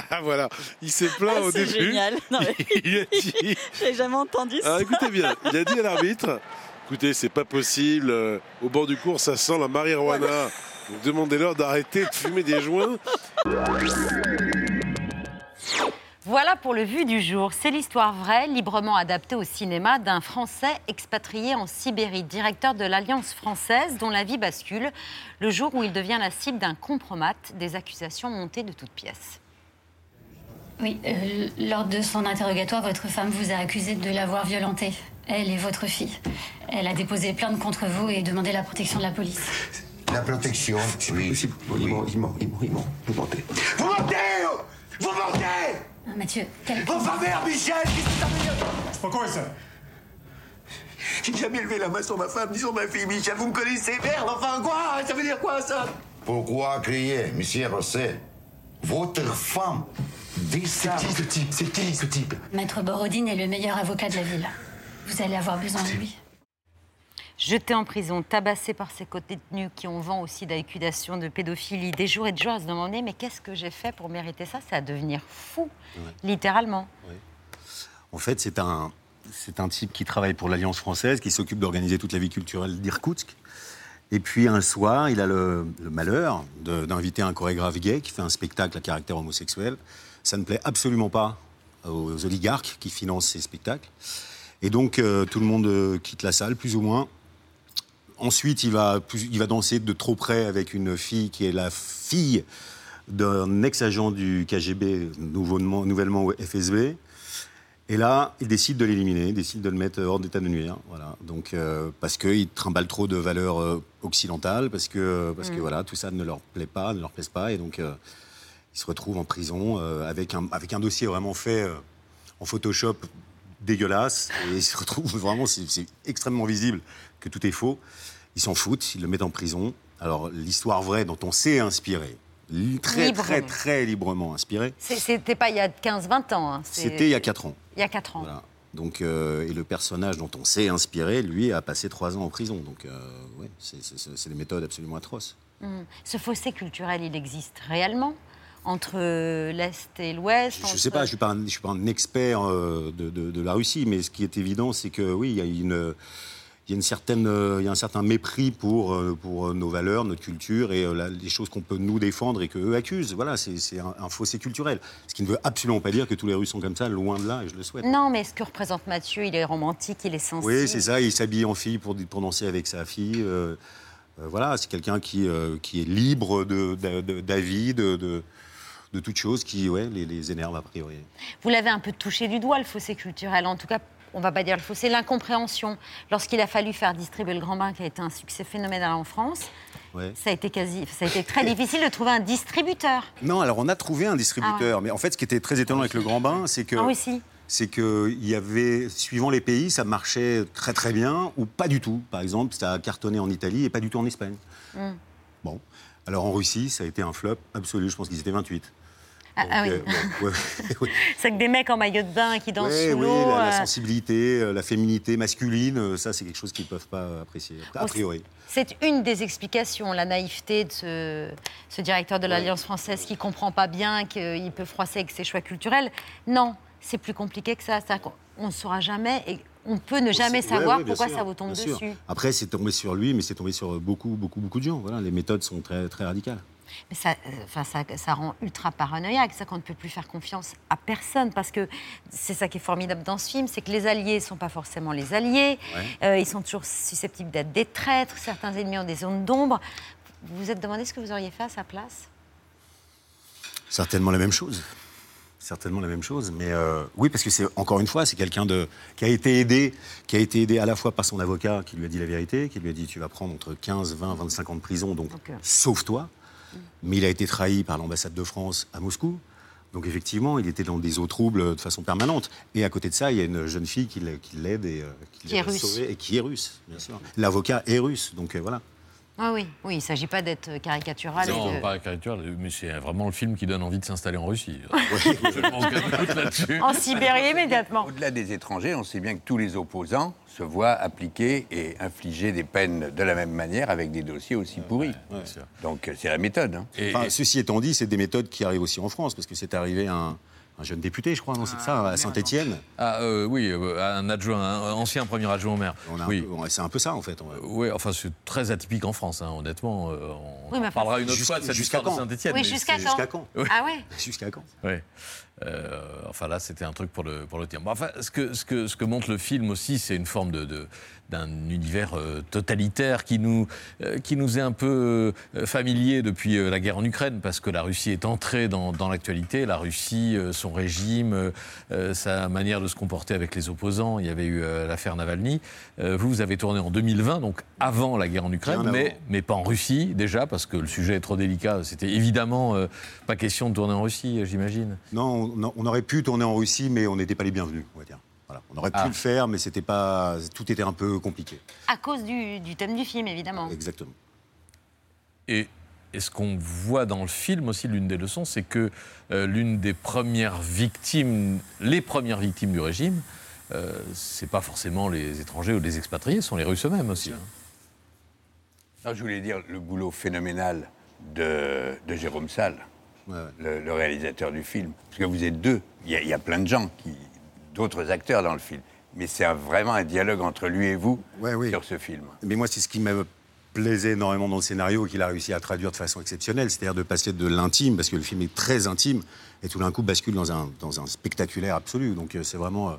Speaker 51: Ah, voilà, il s'est plaint
Speaker 44: Ah,
Speaker 51: au
Speaker 44: c'est
Speaker 51: début.
Speaker 44: génial. Non, mais- *laughs*
Speaker 51: il a dit. *laughs*
Speaker 44: J'ai jamais entendu ça.
Speaker 51: Ah, écoutez bien, il a dit à l'arbitre écoutez, c'est pas possible, euh, au bord du cours, ça sent la marijuana. Demandez-leur d'arrêter de fumer des joints.
Speaker 1: Voilà pour le vu du jour. C'est l'histoire vraie, librement adaptée au cinéma, d'un Français expatrié en Sibérie, directeur de l'Alliance française, dont la vie bascule le jour où il devient la cible d'un compromat, des accusations montées de toutes pièces.
Speaker 52: Oui, euh, lors de son interrogatoire, votre femme vous a accusé de l'avoir violentée, elle et votre fille. Elle a déposé plainte contre vous et demandé la protection de la police.
Speaker 25: La protection, oui. Il ment, il ment, il ment, il ment. Vous mentez. Vous mentez Vous mentez
Speaker 52: Ah, Mathieu, quel...
Speaker 25: Enfin merde, Michel Qu'est-ce que ça veut dire C'est pourquoi ça J'ai jamais levé la main sur ma femme, ni sur ma fille, Michel. Vous me connaissez, merde Enfin quoi Ça veut dire quoi, ça
Speaker 23: Pourquoi crier, monsieur Rosset? Votre femme ça.
Speaker 25: C'est qui ce type? C'est qui ce type?
Speaker 52: Maître Borodine est le meilleur avocat de la ville. Vous allez avoir besoin de lui.
Speaker 1: Jeté en prison, tabassé par ses co-détenus qui ont vent aussi d'accusations de pédophilie, des jours et des jours à se demander mais qu'est-ce que j'ai fait pour mériter ça? C'est à devenir fou, littéralement.
Speaker 8: En fait, c'est un, c'est un type qui travaille pour l'Alliance française, qui s'occupe d'organiser toute la vie culturelle d'Irkoutsk. Et puis un soir, il a le, malheur d'inviter un chorégraphe gay qui fait un spectacle à caractère homosexuel. Ça ne plaît absolument pas aux oligarques qui financent ces spectacles. Et donc, euh, tout le monde euh, quitte la salle, plus ou moins. Ensuite, il va, danser de trop près avec une fille qui est la fille d'un ex-agent du KGB, nouvellement au FSB. Et là, il décide de l'éliminer, il décide de le mettre hors d'état de nuire. Voilà. Donc, euh, parce qu'il trimballe trop de valeurs euh, occidentales, parce que, parce que
Speaker 1: Mm.
Speaker 8: voilà, tout ça ne leur plaît pas, ne leur plaise pas. Et donc, euh, il se retrouve en prison euh, avec, un, avec un dossier vraiment fait euh, en Photoshop dégueulasse. Et il se retrouve *laughs* vraiment, c'est extrêmement visible que tout est faux. Ils s'en foutent, ils le mettent en prison. Alors, l'histoire vraie dont on s'est inspiré, très, très, très librement inspiré,
Speaker 1: C'était pas il y a 15-20 ans. hein,
Speaker 8: c'était il y a 4 ans.
Speaker 1: Il y a 4 ans.
Speaker 8: Voilà. Donc, euh, et le personnage dont on s'est inspiré, lui, a passé trois ans en prison. Donc, euh, ouais, c'est- des méthodes absolument atroces.
Speaker 1: Mm. Ce fossé culturel, il existe réellement entre euh, l'Est et l'Ouest
Speaker 8: Je ne
Speaker 1: entre-
Speaker 8: sais pas, je ne suis, pas un- je suis pas un expert euh, de, de- de la Russie, mais ce qui est évident, c'est que oui, il y a une. Il y, a une certaine, euh, il y a un certain mépris pour, euh, pour euh, nos valeurs, notre culture et la- les choses qu'on peut nous défendre et qu'eux accusent. Voilà, c'est un, un fossé culturel. Ce qui ne veut absolument pas dire que tous les Russes sont comme ça, loin de là, et je le souhaite.
Speaker 1: Non, mais ce que représente Mathieu, il est romantique, il est sensible.
Speaker 8: Oui, c'est ça. Il s'habille en fille pour, pour danser avec sa fille. euh, euh, voilà, c'est quelqu'un qui, euh, qui est libre de- de- de- d'avis, de, de, de toute chose qui ouais, les, les énerve a priori.
Speaker 1: Vous l'avez un peu touché du doigt, le fossé culturel. En tout cas, on va pas dire le fossé, l'incompréhension. Lorsqu'il a fallu faire distribuer le Grand Bain, qui a été un succès phénoménal en France,
Speaker 8: Ouais.
Speaker 1: ça a été, quasi, ça a été très difficile de trouver un distributeur.
Speaker 8: Non, alors on a trouvé un distributeur, mais en fait, ce qui était très étonnant avec le Grand Bain, c'est que
Speaker 1: En Russie
Speaker 8: c'est que il y avait, suivant les pays, ça marchait très très bien ou pas du tout. Par exemple, ça a cartonné en Italie et pas du tout en Espagne.
Speaker 1: Mm.
Speaker 8: Bon, alors en Russie, ça a été un flop absolu. Je pense qu'ils étaient 28.
Speaker 1: Ah, ah oui.
Speaker 8: Euh, *laughs* ouais, *laughs* ouais, ouais.
Speaker 1: C'est que des mecs en maillot de bain qui dansent sous
Speaker 8: oui,
Speaker 1: l'eau.
Speaker 8: la, la
Speaker 1: euh,
Speaker 8: sensibilité, euh, la féminité masculine, euh, ça c'est quelque chose qu'ils ne peuvent pas apprécier, a
Speaker 1: Oh,
Speaker 8: priori.
Speaker 1: C'est une des explications, la naïveté de ce, ce directeur de l'Alliance française qui comprend pas bien qu'il peut froisser avec ses choix culturels. Non, c'est plus compliqué que ça. On ne saura jamais et on peut ne jamais savoir
Speaker 8: ouais,
Speaker 1: pourquoi
Speaker 8: sûr,
Speaker 1: ça vous tombe dessus.
Speaker 8: Après, c'est tombé sur lui, mais c'est tombé sur beaucoup, beaucoup, beaucoup de gens. Voilà, les méthodes sont très, très radicales.
Speaker 1: Mais ça, euh, enfin, ça, ça rend ultra paranoïaque, ça qu'on ne peut plus faire confiance à personne, parce que c'est ça qui est formidable dans ce film, c'est que les alliés ne sont pas forcément les alliés,
Speaker 8: Ouais.
Speaker 1: Euh, ils sont toujours susceptibles d'être des traîtres, certains ennemis ont des zones d'ombre. Vous vous êtes demandé ce que vous auriez fait à sa place?
Speaker 8: Certainement la même chose. Certainement la même chose. Mais euh, oui, parce que c'est encore une fois, c'est quelqu'un de qui a été aidé, qui a été aidé à la fois par son avocat qui lui a dit la vérité, qui lui a dit tu vas prendre entre 15, 20, 25 ans de prison, donc sauve-toi. Mais il a été trahi par l'ambassade de France à Moscou. Donc effectivement, il était dans des eaux troubles de façon permanente. Et à côté de ça, il y a une jeune fille qui l'a- qui l'aide et euh, qui,
Speaker 1: Qui est russe.
Speaker 8: et qui est russe, bien sûr. L'avocat est russe, donc euh, voilà.
Speaker 1: Ah oui, oui, il ne s'agit pas d'être caricatural.
Speaker 18: Non,
Speaker 1: de-
Speaker 18: pas caricature, mais c'est vraiment le film qui donne envie de s'installer en Russie. *laughs*
Speaker 1: En Sibérie immédiatement.
Speaker 17: Au-delà des étrangers, on sait bien que tous les opposants se voient appliquer et infliger des peines de la même manière avec des dossiers aussi pourris. Donc euh, c'est la méthode. hein.
Speaker 8: Enfin, Ceci étant dit, c'est des méthodes qui arrivent aussi en France, parce que c'est arrivé à un, un jeune député, je crois, non, c'est ça, à Saint-Étienne.
Speaker 18: Ah euh, oui, euh, un adjoint, un ancien premier adjoint au maire. oui.
Speaker 8: c'est un peu ça en fait.
Speaker 18: Oui, enfin c'est très atypique en France, hein, honnêtement. euh, on
Speaker 1: Oui, mais
Speaker 18: en parlera une autre fois de cette
Speaker 8: jusqu'à
Speaker 18: histoire de
Speaker 8: quand
Speaker 18: Saint-Etienne.
Speaker 1: Oui, jusqu'à quand Ah ouais *laughs*
Speaker 8: Jusqu'à quand
Speaker 18: Oui. Euh, enfin là, c'était un truc pour le, pour le dire. Bon, enfin, ce que, ce, que, ce que montre le film aussi, c'est une forme de, de- d'un univers euh, totalitaire qui nous, euh, qui nous est un peu euh, familier depuis la guerre en Ukraine, parce que la Russie est entrée dans, dans l'actualité. La Russie, son régime, sa manière de se comporter avec les opposants. Il y avait eu l'affaire Navalny. Vous, vous avez tourné en 2020, donc avant la guerre en Ukraine, mais, mais pas en Russie déjà, parce que le sujet est trop délicat. C'était évidemment pas question de tourner en Russie, j'imagine.
Speaker 8: Non, on, on aurait pu tourner en Russie, mais on n'était pas les bienvenus, va dire. Voilà. On aurait pu
Speaker 18: Ah.
Speaker 8: le faire, mais c'était pas, tout était un peu compliqué.
Speaker 1: À cause du, du thème du film, évidemment.
Speaker 8: Exactement.
Speaker 18: Et, et ce qu'on voit dans le film aussi, l'une des leçons, c'est que euh, l'une des premières victimes, les premières victimes du régime, euh, c'est pas forcément les étrangers ou les expatriés, ce sont les Russes eux-mêmes aussi. hein.
Speaker 17: Non, je voulais dire le boulot phénoménal de, de Jérôme Salle, le, le réalisateur du film. Parce que vous êtes deux. Il y y a plein de gens, qui, d'autres acteurs dans le film. Mais c'est vraiment un dialogue entre lui et vous sur ce film.
Speaker 8: Mais moi, c'est ce qui me plaisait énormément dans le scénario qu'il a réussi à traduire de façon exceptionnelle, c'est-à-dire de passer de l'intime, parce que le film est très intime, et tout d'un coup bascule dans un, dans un spectaculaire absolu. Donc euh, c'est vraiment, euh,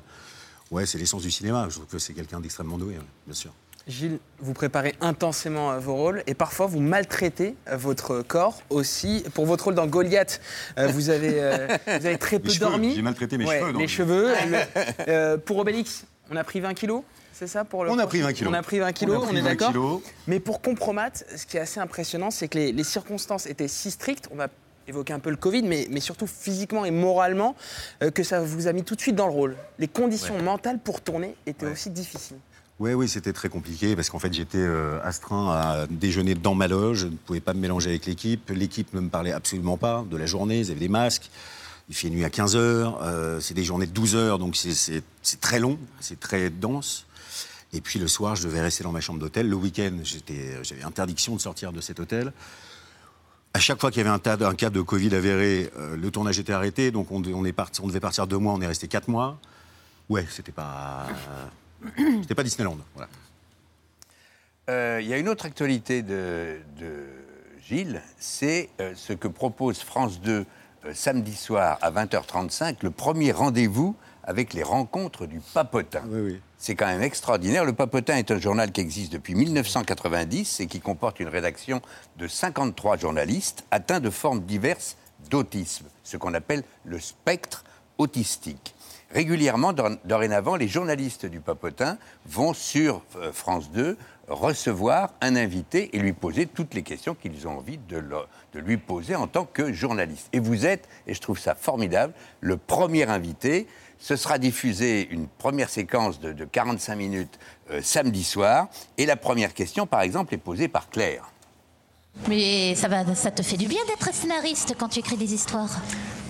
Speaker 8: ouais, c'est l'essence du cinéma. Je trouve que c'est quelqu'un d'extrêmement doué, bien sûr.
Speaker 14: Gilles, vous préparez intensément euh, vos rôles et parfois vous maltraitez euh, votre corps aussi. Pour votre rôle dans Goliath, euh, vous avez, *laughs* vous avez très peu
Speaker 8: cheveux,
Speaker 14: dormi.
Speaker 8: j'ai maltraité mes
Speaker 14: Ouais,
Speaker 8: cheveux.
Speaker 14: Les cheveux. *laughs* Euh, pour Obélix, on a pris 20 kilos c'est ça pour le
Speaker 8: On a pris 20 kilos.
Speaker 14: On a pris 20 kilos,
Speaker 8: On
Speaker 14: est
Speaker 8: 20
Speaker 14: d'accord. Mais pour Compromat, ce qui est assez impressionnant, c'est que les, les circonstances étaient si strictes. On va évoquer un peu le Covid, mais, mais surtout physiquement et moralement, euh, que ça vous a mis tout de suite dans le rôle. Les conditions mentales pour tourner étaient aussi difficiles.
Speaker 8: Oui, oui, c'était très compliqué parce qu'en fait, j'étais euh, astreint à déjeuner dans ma loge. Je ne pouvais pas me mélanger avec l'équipe. L'équipe ne me parlait absolument pas de la journée. Ils avaient des masques. Il fait nuit à 15 heures. euh, c'est des journées de 12 heures, donc c'est- très long, c'est très dense. Et puis le soir, je devais rester dans ma chambre d'hôtel. Le week-end, j'avais interdiction de sortir de cet hôtel. À chaque fois qu'il y avait un, cas de Covid avéré, euh, le tournage était arrêté. Donc on, on devait partir deux mois, on est resté quatre mois. Ouais, c'était pas, c'était pas Disneyland. Voilà.
Speaker 17: Euh, Il y a une autre actualité de, de Gilles, c'est euh, ce que propose France 2 euh, samedi soir à 20h35, le premier rendez-vous avec les rencontres du Papotin. C'est quand même extraordinaire. Le Papotin est un journal qui existe depuis 1990 et qui comporte une rédaction de 53 journalistes atteints de formes diverses d'autisme, ce qu'on appelle le spectre autistique. Régulièrement, dor- dorénavant, les journalistes du Papotin vont sur euh, France 2 recevoir un invité et lui poser toutes les questions qu'ils ont envie de, lui poser en tant que journaliste. Et vous êtes, et je trouve ça formidable, le premier invité. Ce sera diffusé une première séquence de, de 45 minutes euh, samedi soir. Et la première question, par exemple, est posée par Claire.
Speaker 30: Mais ça, ça te fait du bien d'être scénariste quand tu écris des histoires?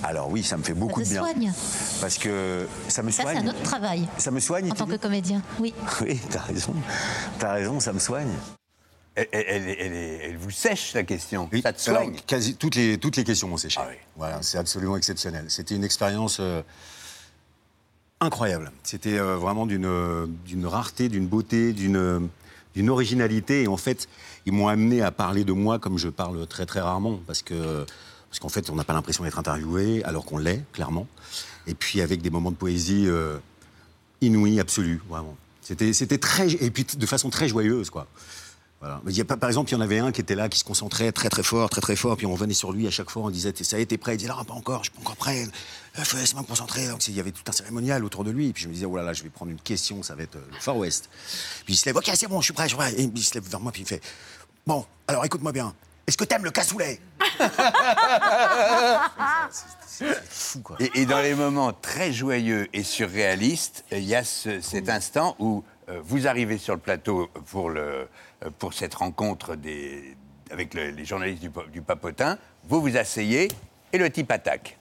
Speaker 8: Alors oui, ça me fait beaucoup
Speaker 30: te
Speaker 8: de bien.
Speaker 30: soigne.
Speaker 8: Parce que ça me
Speaker 30: Ça, c'est
Speaker 8: soigne.
Speaker 30: un autre travail.
Speaker 8: Ça me soigne.
Speaker 30: En tant que comédien, oui. *laughs*
Speaker 8: Oui, t'as raison. T'as raison, ça me soigne.
Speaker 17: Elle, elle- vous sèche la question. Ça te
Speaker 8: Alors,
Speaker 17: soigne.
Speaker 8: quasi, toutes, les, toutes les questions m'ont séché.
Speaker 17: Ah
Speaker 8: Voilà, c'est absolument exceptionnel. C'était une expérience euh, incroyable. C'était euh, vraiment d'une euh, d'une rareté, d'une beauté, d'une d'une originalité. Et en fait, ils m'ont amené à parler de moi comme je parle très très rarement. Parce que parce qu'en fait, on n'a pas l'impression d'être interviewé, alors qu'on l'est, clairement. Et puis avec des moments de poésie euh, inouïs, absolus, vraiment. C'était c'était très... Et puis de façon très joyeuse, quoi. Y par exemple, il y en avait un qui était là, qui se concentrait très très fort, très très fort, puis on revenait sur lui à chaque fois, on disait ça a été prêt, il disait là pas encore, je suis pas encore prêt, il faut laisser-moi me concentrer. Il y avait tout un cérémonial autour de lui, puis je me disais oh là là, je vais prendre une question, ça va être euh, le Far West. Puis il se lève, ok c'est bon, je suis prêt, je suis prêt, et il se lève vers moi, puis il fait bon, alors écoute-moi bien, est-ce que t'aimes le cassoulet fou *laughs* quoi.
Speaker 17: Et, et dans les moments très joyeux et surréalistes, il y a ce- cet instant où euh, vous arrivez sur le plateau pour, le, euh, pour cette rencontre des, avec le- les journalistes du Papotin, vous vous asseyez et le type attaque.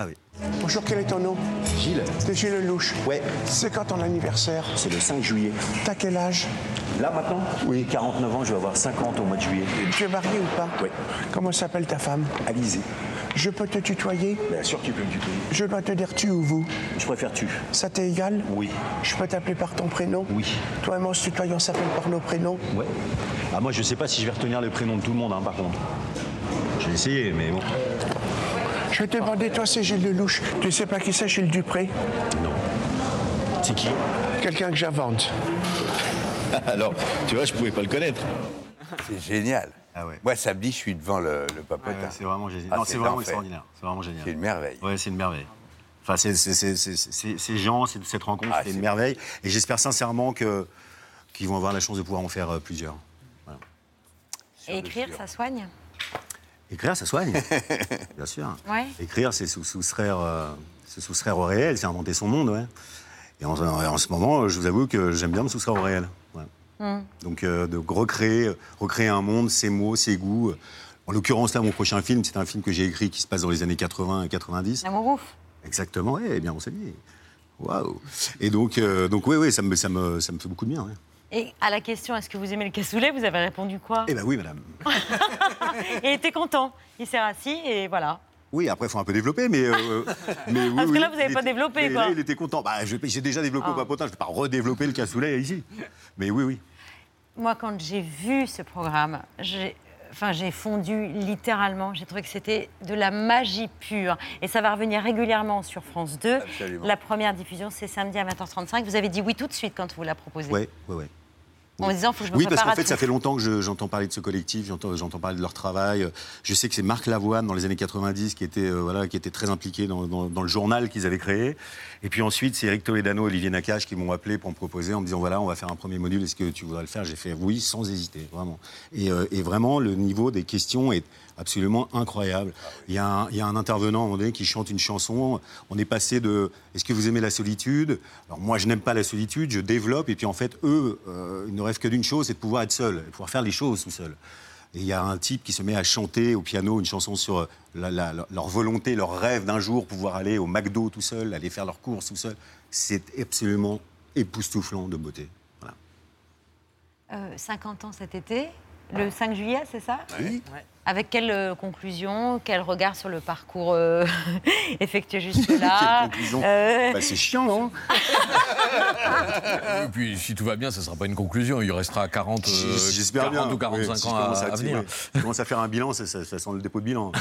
Speaker 8: Ah oui.
Speaker 51: Bonjour, quel est ton nom?
Speaker 53: Gilles.
Speaker 51: C'est Gilles Lelouch.
Speaker 53: Ouais.
Speaker 51: C'est quand ton anniversaire?
Speaker 53: C'est le 5 juillet.
Speaker 51: T'as quel âge?
Speaker 53: Là maintenant? Oui, 49 ans, je vais avoir 50 au mois de juillet.
Speaker 51: Tu es marié ou pas?
Speaker 53: Oui.
Speaker 51: Comment s'appelle ta femme?
Speaker 53: Alizé.
Speaker 51: Je peux te tutoyer?
Speaker 53: Bien sûr, tu peux me tutoyer.
Speaker 51: Je dois te dire tu ou vous?
Speaker 53: Je préfère tu.
Speaker 51: Ça t'est égal?
Speaker 53: Oui.
Speaker 51: Je peux t'appeler par ton prénom?
Speaker 53: Oui.
Speaker 51: Toi et moi, on se tutoie, on s'appelle par nos prénoms?
Speaker 53: Ouais.
Speaker 8: Ah, moi je sais pas si je vais retenir le prénom de tout le monde, hein, par contre. J'ai essayé, mais bon.
Speaker 51: Je vais te demander, toi, c'est Gilles Lelouch. Tu sais pas qui c'est, Gilles Dupré?
Speaker 8: Non. C'est qui?
Speaker 51: Quelqu'un que j'invente. *laughs*
Speaker 53: Alors, tu vois, je pouvais pas le connaître.
Speaker 17: C'est génial.
Speaker 8: Ah ouais.
Speaker 17: Moi, samedi, je suis devant le, le Papotin.
Speaker 8: Ouais, c'est vraiment génial.
Speaker 17: Ah,
Speaker 8: non,
Speaker 17: c'est
Speaker 8: vraiment extraordinaire. C'est vraiment génial.
Speaker 17: C'est une merveille.
Speaker 8: Ouais, c'est une merveille. Enfin, c'est, ces gens, cette rencontre,
Speaker 17: Ah,
Speaker 8: c'est une merveille. Et j'espère sincèrement que, qu'ils vont avoir la chance de pouvoir en faire euh, plusieurs. Voilà.
Speaker 1: Et écrire, ça soigne?
Speaker 8: Écrire, ça soigne, *laughs* bien sûr.
Speaker 1: Ouais.
Speaker 8: Écrire, c'est sous- soustraire, euh, se soustraire au réel, c'est inventer son monde, ouais. Et en, en ce moment, je vous avoue que j'aime bien me soustraire au réel. ouais.
Speaker 1: Hmm.
Speaker 8: Donc, euh, de recréer, recréer un monde, ses mots, ses goûts. En l'occurrence, là, mon prochain film, c'est un film que j'ai écrit qui se passe dans les années 80 et 90.
Speaker 1: L'amour ouf.
Speaker 8: Exactement, oui, eh bien, on s'est dit. Waouh Et donc, euh, donc oui, oui, ça me, ça, me, ça me fait beaucoup de bien. ouais.
Speaker 1: Et à la question est-ce que vous aimez le cassoulet, vous avez répondu quoi?
Speaker 8: Eh ben oui, madame. *laughs* *laughs*
Speaker 1: Et il était content. Il s'est rassis et voilà.
Speaker 8: Oui, après, il faut un peu développer, mais. euh, *laughs* mais oui,
Speaker 1: Parce que là, vous n'avez pas
Speaker 8: était-
Speaker 1: développé, quoi.
Speaker 8: là, il était content. Bah, j'ai déjà développé
Speaker 1: Ah.
Speaker 8: au papotin, je ne vais pas redévelopper le cassoulet ici. Mais oui, oui.
Speaker 1: Moi, quand j'ai vu ce programme, j'ai. Enfin, j'ai fondu littéralement. J'ai trouvé que c'était de la magie pure. Et ça va revenir régulièrement sur France 2.
Speaker 17: Absolument.
Speaker 1: La première diffusion, c'est samedi à 20h35. Vous avez dit oui tout de suite quand vous la proposez.
Speaker 8: Oui, oui, oui.
Speaker 1: En disant, faut que je me
Speaker 8: Oui, parce qu'en fait, ça fait longtemps que je- j'entends parler de ce collectif, j'entends parler de leur travail. Je sais que c'est Marc Lavoine, dans les années 90, qui était, euh, voilà, qui était très impliqué dans, dans- dans le journal qu'ils avaient créé. Et puis ensuite, c'est Eric Toledano, Olivier Nakache qui m'ont appelé pour me proposer en me disant voilà, on va faire un premier module, est-ce que tu voudrais le faire? J'ai fait oui, sans hésiter, vraiment. Et, euh, et vraiment, le niveau des questions est absolument incroyable. Il y, a un, il y a un intervenant à un moment donné qui chante une chanson. On est passé de Est-ce que vous aimez la solitude? Alors moi, je n'aime pas la solitude, je développe. Et puis en fait, eux, euh, ils ne rêvent que d'une chose, c'est de pouvoir être seuls, de pouvoir faire les choses tout seul. Et il y a un type qui se met à chanter au piano une chanson sur euh, la- la- leur volonté, leur rêve d'un jour pouvoir aller au McDo tout seul, aller faire leurs courses tout seul. C'est absolument époustouflant de beauté. Voilà.
Speaker 1: Euh, 50 ans cet été, le 5 juillet, c'est ça?
Speaker 8: Oui.
Speaker 1: Avec quelle euh, conclusion, quel regard sur le parcours euh, *laughs* effectué *laughs* jusque-là
Speaker 8: Quelle conclusion
Speaker 1: Euh,
Speaker 8: Bah, C'est chiant, non *laughs*
Speaker 18: Et puis, si tout va bien, ça ne sera pas une conclusion. Il restera 40, euh,
Speaker 8: J'espère
Speaker 18: 40
Speaker 8: bien.
Speaker 18: ou 45
Speaker 8: Oui, si
Speaker 18: ans à, à
Speaker 8: tirer-
Speaker 18: venir.
Speaker 8: si je commence à faire un bilan, ça, ça- ça sent le dépôt de bilan.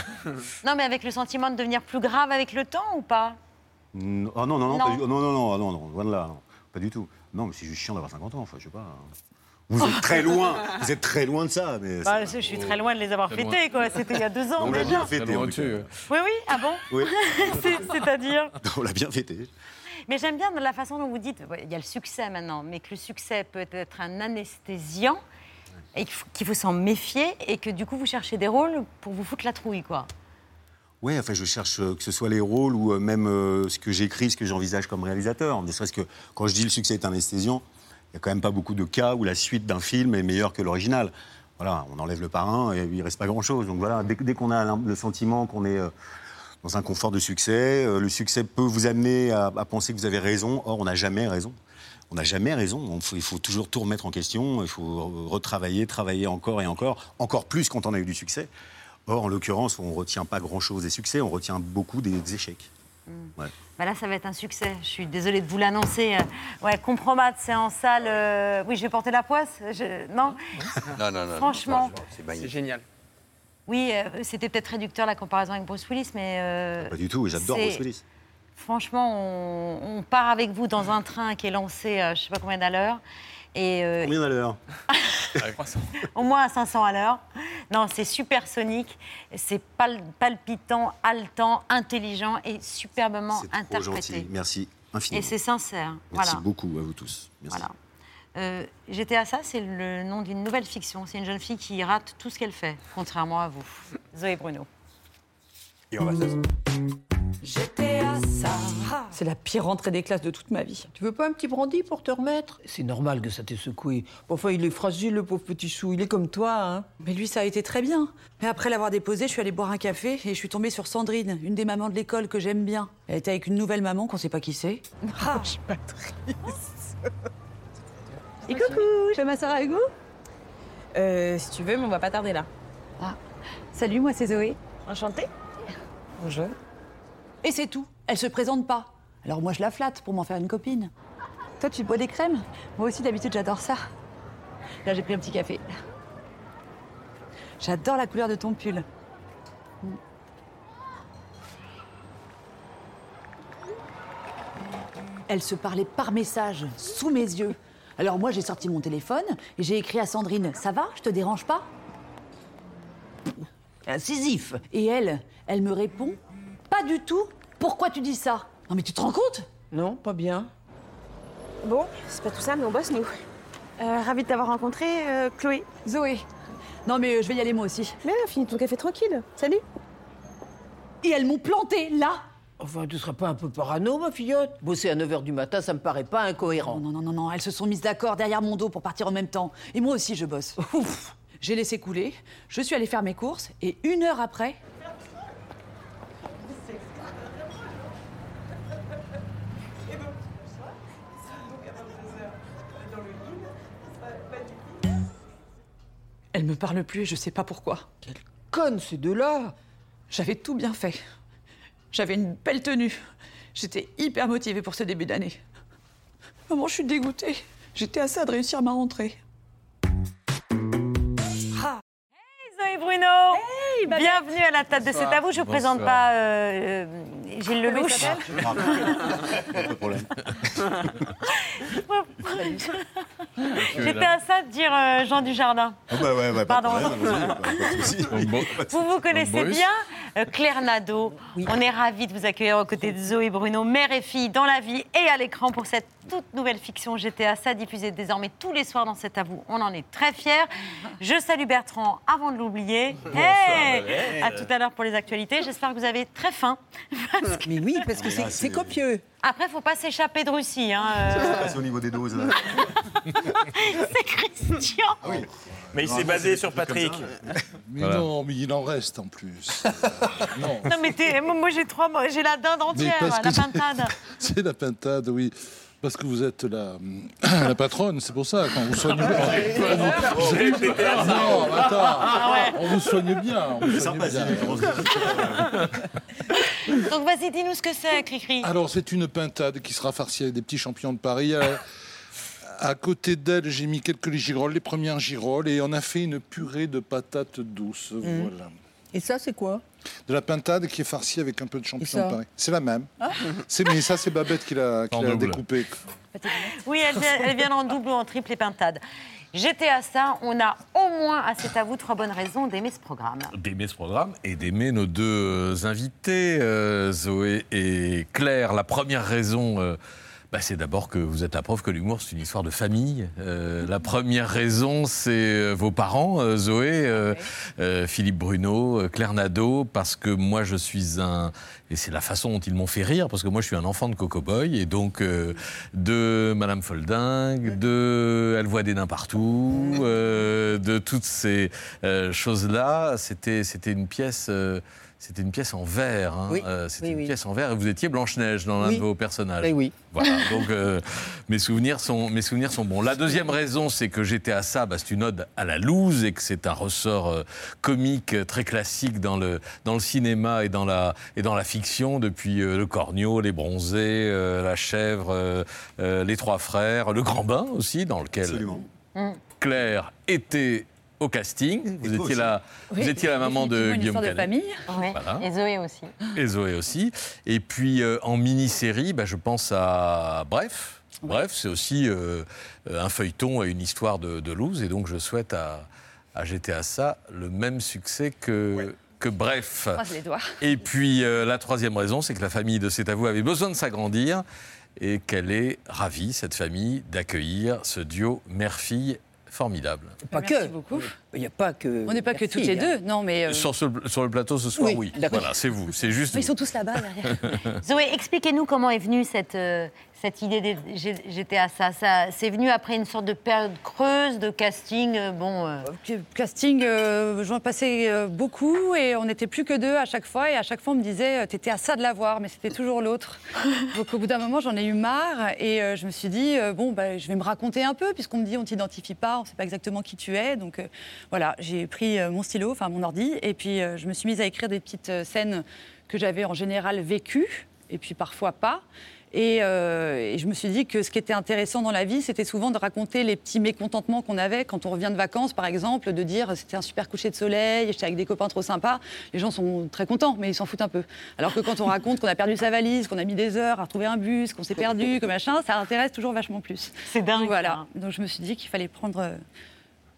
Speaker 1: Non, mais avec le sentiment de devenir plus grave avec le temps ou pas?
Speaker 8: Oh non, non, non,
Speaker 1: Non.
Speaker 8: pas du- non, non, non, ah, non, non, loin de là, non. pas du tout. Non, mais c'est juste chiant d'avoir 50 ans, enfin, je sais pas. Vous êtes très *laughs* loin, vous êtes très loin de ça. Mais
Speaker 1: Bah, Je suis très loin de les avoir fêtés, quoi. C'était il y a deux ans
Speaker 8: On l'a bien fêté. en tout cas.
Speaker 1: Oui, oui, ah bon
Speaker 8: Oui. *laughs*
Speaker 1: C'est- C'est-à-dire *laughs*
Speaker 8: On l'a bien fêté.
Speaker 1: Mais j'aime bien la façon dont vous dites, il y a le succès maintenant, mais que le succès peut être un anesthésiant et qu'il faut, s'en méfier et que du coup vous cherchez des rôles pour vous foutre la trouille, quoi.
Speaker 8: Oui, enfin, je cherche euh, que ce soit les rôles ou euh, même euh, ce que j'écris, ce que j'envisage comme réalisateur. Ne serait-ce que quand je dis le succès est un anesthésiant, il n'y a quand même pas beaucoup de cas où la suite d'un film est meilleure que l'original. Voilà, on enlève le parrain et il reste pas grand-chose. Donc voilà, dès, qu'on a le sentiment qu'on est euh, dans un confort de succès, euh, le succès peut vous amener à, penser que vous avez raison. Or, on n'a jamais raison. On n'a jamais raison. Il faut toujours tout remettre en question. Il faut re- retravailler, travailler encore et encore, encore plus quand on a eu du succès. Or, en l'occurrence, on ne retient pas grand-chose des succès, on retient beaucoup des échecs. Ouais.
Speaker 1: Bah là, ça va être un succès. Je suis désolée de vous l'annoncer. Euh, Ouais, Compromat, c'est en salle. euh, Oui, je vais porter la poisse. Je- Non?
Speaker 17: Non, non, non.
Speaker 1: Franchement.
Speaker 17: C'est
Speaker 54: génial.
Speaker 1: Oui, euh, c'était peut-être réducteur la comparaison avec Bruce Willis, mais. euh,
Speaker 8: Pas du tout, j'adore Bruce Willis.
Speaker 1: Franchement, on, on part avec vous dans un train qui est lancé, à je sais pas combien à l'heure. Et euh,
Speaker 8: Combien à l'heure *laughs*
Speaker 1: au moins à 500 à l'heure. Non, c'est supersonique, c'est pal- palpitant, haletant, intelligent et superbement
Speaker 8: C'est trop
Speaker 1: interprété.
Speaker 8: gentil. Merci infiniment.
Speaker 1: Et c'est sincère.
Speaker 8: Merci
Speaker 1: voilà.
Speaker 8: beaucoup à vous tous. Merci.
Speaker 1: Voilà. Euh, J'étais à ça, c'est le nom d'une nouvelle fiction. C'est une jeune fille qui rate tout ce qu'elle fait, contrairement à vous. Zoé Bruno.
Speaker 17: Et on va se-
Speaker 44: J'étais à ça. C'est la pire rentrée des classes de toute ma vie.
Speaker 55: Tu veux pas un petit brandy pour te remettre? C'est normal que ça t'ait secoué. Enfin, il est fragile, le pauvre petit chou. Il est comme toi, hein
Speaker 44: Mais lui, ça a été très bien. Mais après l'avoir déposé, je suis allée boire un café et je suis tombée sur Sandrine, une des mamans de l'école que j'aime bien. Elle était avec une nouvelle maman qu'on sait pas qui c'est. Ah, je suis pas triste. Et coucou, je vais m'asseoir avec vous
Speaker 31: Euh, si tu veux, mais on va pas tarder là.
Speaker 44: Ah, salut, moi c'est Zoé.
Speaker 31: Enchantée.
Speaker 44: Bonjour. Et c'est tout. Elle se présente pas. Alors moi je la flatte pour m'en faire une copine. Toi tu bois des crèmes? Moi aussi d'habitude j'adore ça. Là j'ai pris un petit café. J'adore la couleur de ton pull. Elle se parlait par message, sous mes yeux. Alors moi j'ai sorti mon téléphone et j'ai écrit à Sandrine Ça va? Je te dérange pas? Incisif. Et elle, elle me répond Pas du tout. Pourquoi tu dis ça Non mais tu te rends compte?
Speaker 55: Non, pas bien.
Speaker 31: Bon, c'est pas tout ça, mais on bosse nous. Euh, ravie de t'avoir rencontré, euh, Chloé.
Speaker 44: Zoé. Non mais euh, je vais y aller moi aussi.
Speaker 31: Mais finis ton café tranquille. Salut.
Speaker 44: Et elles m'ont planté là
Speaker 55: Enfin, tu serais pas un peu parano, ma filleute Bosser à 9h du matin, ça me paraît pas incohérent.
Speaker 44: Non, non, non, non, elles se sont mises d'accord derrière mon dos pour partir en même temps. Et moi aussi je bosse. Ouf. J'ai laissé couler, je suis allée faire mes courses et une heure après, elle me parle plus et je sais pas pourquoi.
Speaker 55: Conne, ces deux-là
Speaker 44: J'avais tout bien fait. J'avais une belle tenue. J'étais hyper motivée pour ce début d'année. Maman, je suis dégoûtée. J'étais à ça de réussir ma rentrée.
Speaker 1: Zoé Bruno
Speaker 44: Babette.
Speaker 1: Bienvenue à la table de. C'est à vous. Je ne vous présente pas euh, euh, Gilles Lelouch.
Speaker 8: Pas de problème. *laughs*
Speaker 1: J'étais à ça de dire euh, Jean Dujardin.
Speaker 8: Ah bah ouais, ouais, pas de
Speaker 1: Pardon.
Speaker 8: problème, allons-y, pas de souci. *laughs*
Speaker 1: Vous vous connaissez bien *laughs* Claire Nadeau. On est ravis de vous accueillir aux côtés de Zoé Bruno, mère et fille dans la vie et à l'écran pour cette toute nouvelle fiction GTA, ça diffusée désormais tous les soirs dans cet à vous. On en est très fiers. Je salue Bertrand avant de l'oublier. Hey à tout à l'heure pour les actualités. J'espère que vous avez très faim. *laughs*
Speaker 55: Mais oui, parce que c'est- c'est copieux.
Speaker 1: Après, il ne faut pas s'échapper de Russie. Hein,
Speaker 8: Ça
Speaker 1: euh.
Speaker 8: se passe au niveau des doses. *laughs*
Speaker 1: C'est Christian.
Speaker 56: Mais il s'est basé sur Patrick. *laughs*
Speaker 57: Mais
Speaker 8: Voilà.
Speaker 57: non, mais il en reste en plus. *laughs* Euh, non.
Speaker 1: Non, mais t'es- moi, moi, j'ai trois, j'ai la dinde entière,
Speaker 57: parce
Speaker 1: la
Speaker 57: c'est-
Speaker 1: pintade. *laughs*
Speaker 57: C'est la pintade, oui. Parce que vous êtes la, *clears throat* la patronne, c'est pour ça, quand vous soignez êtes- Non, attends,
Speaker 1: Ah
Speaker 57: on vous soigne bien. On vous soigne bien.
Speaker 1: Donc vas-y, dis-nous ce que c'est, Cricri.
Speaker 57: Alors, c'est une pintade qui sera farcie avec des petits champions de Paris. Euh, À côté d'elle, j'ai mis quelques girolles, les premières girolles, et on a fait une purée de patates douces. Voilà.
Speaker 55: Et ça, c'est quoi?
Speaker 57: De la pintade qui est farcie avec un peu de de Paris. C'est la même.
Speaker 55: Ah.
Speaker 57: C'est mais ça, c'est Babette qui l'a qui
Speaker 18: En
Speaker 57: l'a
Speaker 18: double.
Speaker 57: découpé.
Speaker 1: Oui, elle vient, elle vient en double ou en triple et pintade. J'étais à ça, on a au moins, à c'est à vous, trois bonnes raisons d'aimer ce programme.
Speaker 18: d'aimer ce programme et d'aimer nos deux invités, euh, Zoé et Claire. La première raison, euh, bah, c'est d'abord que vous êtes la preuve que l'humour, c'est une histoire de famille. Euh, la première raison, c'est euh, vos parents, euh, Zoé, euh, euh, Philippe Bruno, Claire Nadeau, parce que moi, je suis un... Et c'est la façon dont ils m'ont fait rire, parce que moi, je suis un enfant de Coco Boy, et donc euh, de Madame Folding, de Elle voit des nains partout, euh, de toutes ces euh, choses-là. C'était, c'était une pièce... c'était une pièce en verre. hein.
Speaker 55: Oui.
Speaker 18: Euh, c'était
Speaker 55: Oui,
Speaker 18: une
Speaker 55: oui.
Speaker 18: pièce en verre. Et vous étiez Blanche-Neige dans l'un
Speaker 55: Oui.
Speaker 18: de vos personnages.
Speaker 55: Eh oui.
Speaker 18: Voilà. Donc euh, *laughs* mes souvenirs sont mes souvenirs sont bons. La deuxième raison, c'est que j'étais à ça, bah, c'est une ode à la loose et que c'est un ressort euh, comique très classique dans le dans le cinéma et dans la et dans la fiction depuis euh, le Cornio, les Bronzés, euh, la Chèvre, euh, euh, les Trois Frères, le Grand Bain aussi, dans lequel
Speaker 8: Absolument.
Speaker 18: Claire était au casting. Vous étiez la
Speaker 44: Oui,
Speaker 18: vous étiez la maman de
Speaker 44: une
Speaker 18: Guillaume
Speaker 44: de
Speaker 18: Canet.
Speaker 44: famille.
Speaker 1: Ouais.
Speaker 18: Voilà.
Speaker 1: Et Zoé aussi.
Speaker 18: Et Zoé aussi. Et puis euh, en mini-série, bah, je pense à Bref. Bref, c'est aussi euh, un feuilleton et une histoire de, de loose. Et donc je souhaite à, à GTA ça le même succès que, que Bref.
Speaker 44: Croise les doigts.
Speaker 18: Et puis euh, la troisième raison, c'est que la famille de C'est à vous avait besoin de s'agrandir et qu'elle est ravie, cette famille, d'accueillir ce duo mère-fille formidable.
Speaker 55: Pas
Speaker 44: Merci
Speaker 55: que.
Speaker 44: beaucoup.
Speaker 55: Il n'y a pas que.
Speaker 44: On n'est pas que toutes les
Speaker 55: hein.
Speaker 44: deux, non, mais. euh,
Speaker 18: Sur, ce- sur le plateau ce soir,
Speaker 55: Oui,
Speaker 18: oui.
Speaker 55: d'accord.
Speaker 18: Voilà, c'est vous, c'est juste
Speaker 44: Ils
Speaker 18: vous.
Speaker 44: sont tous là-bas derrière. *laughs*
Speaker 1: Zoé, expliquez-nous comment est venue cette, euh, cette idée de G- GTA. Ça, ça, c'est venu après une sorte de période creuse de casting. euh, bon, euh,
Speaker 44: Que- Casting, euh, j'en passais euh, beaucoup et on n'était plus que deux à chaque fois. Et à chaque fois, on me disait, euh, t'étais à ça de l'avoir, mais c'était toujours l'autre. *laughs* Donc au bout d'un moment, j'en ai eu marre et euh, je me suis dit, euh, bon, bah, je vais me raconter un peu, puisqu'on me dit, on t'identifie pas, on sait pas exactement qui tu es. Donc euh, voilà, j'ai pris euh, mon stylo, enfin mon ordi, et puis euh, je me suis mise à écrire des petites euh, scènes que j'avais en général vécues, et puis parfois pas. Et, euh, et je me suis dit que ce qui était intéressant dans la vie, c'était souvent de raconter les petits mécontentements qu'on avait quand on revient de vacances, par exemple, de dire c'était un super coucher de soleil, j'étais avec des copains trop sympas. Les gens sont très contents, mais ils s'en foutent un peu. Alors que quand on raconte qu'on a perdu sa valise, qu'on a mis des heures à retrouver un bus, qu'on s'est perdu, que machin, ça intéresse toujours vachement plus.
Speaker 1: C'est dingue.
Speaker 44: Voilà. Donc je me suis dit qu'il fallait prendre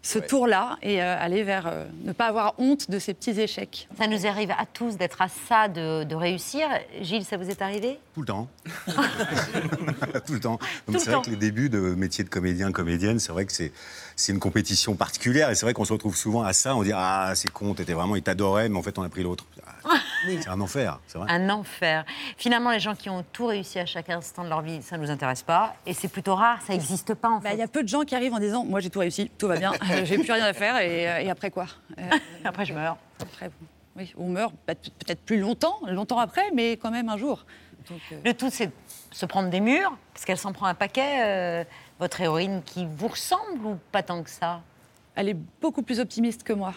Speaker 44: ce tour-là et euh, aller vers euh, ne pas avoir honte de ces petits échecs.
Speaker 1: ça nous arrive à tous d'être à ça de, de réussir. Gilles, ça vous est arrivé?
Speaker 8: Tout le temps. *laughs* Tout le temps. Donc c'est vrai
Speaker 1: temps.
Speaker 8: que les débuts de métier de comédien, comédienne, c'est vrai que c'est c'est une compétition particulière et c'est vrai qu'on se retrouve souvent à ça. On dit ah c'est con, t'étais vraiment, il t'adorait, mais en fait on a pris l'autre. C'est un enfer, c'est vrai.
Speaker 1: Un enfer. Finalement, les gens qui ont tout réussi à chaque instant de leur vie, ça ne nous intéresse pas. Et c'est plutôt rare, ça n'existe pas en
Speaker 44: Bah,
Speaker 1: fait.
Speaker 44: Il y a peu de gens qui arrivent en disant Moi j'ai tout réussi, tout va bien, *laughs* j'ai plus rien à faire et, euh, et après quoi Euh, *laughs*
Speaker 1: Après, je meurs.
Speaker 44: Après, oui, on meurt peut-être plus longtemps, longtemps après, mais quand même un jour. Donc, euh,
Speaker 1: Le tout, c'est se prendre des murs, parce qu'elle s'en prend un paquet. euh, votre héroïne qui vous ressemble ou pas tant que ça?
Speaker 44: Elle est beaucoup plus optimiste que moi.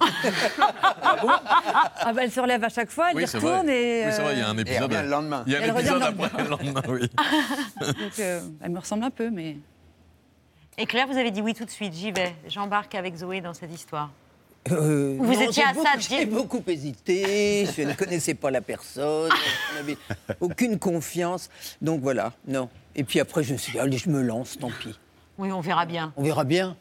Speaker 44: Ah bah, elle se relève à chaque fois, elle
Speaker 18: Oui,
Speaker 44: y
Speaker 18: c'est
Speaker 44: retourne
Speaker 18: vrai.
Speaker 44: et.
Speaker 18: Oui, c'est vrai, il y a un épisode.
Speaker 17: revient le lendemain.
Speaker 18: Il y a un
Speaker 44: Elle revient
Speaker 18: épisode
Speaker 44: le
Speaker 18: après le lendemain, oui. *laughs*
Speaker 44: donc, euh, elle me ressemble un peu, mais.
Speaker 1: Et Claire, vous avez dit oui tout de suite, j'y vais. J'embarque avec Zoé dans cette histoire.
Speaker 55: Euh,
Speaker 1: Vous
Speaker 55: non,
Speaker 1: étiez à
Speaker 55: beaucoup-
Speaker 1: ça,
Speaker 55: J'ai beaucoup hésité, je ne connaissais pas la personne, je n'avais aucune confiance. Donc voilà, non. Et puis après, je me suis dit, allez, je me lance, tant pis.
Speaker 1: Oui, on verra bien.
Speaker 55: On verra bien.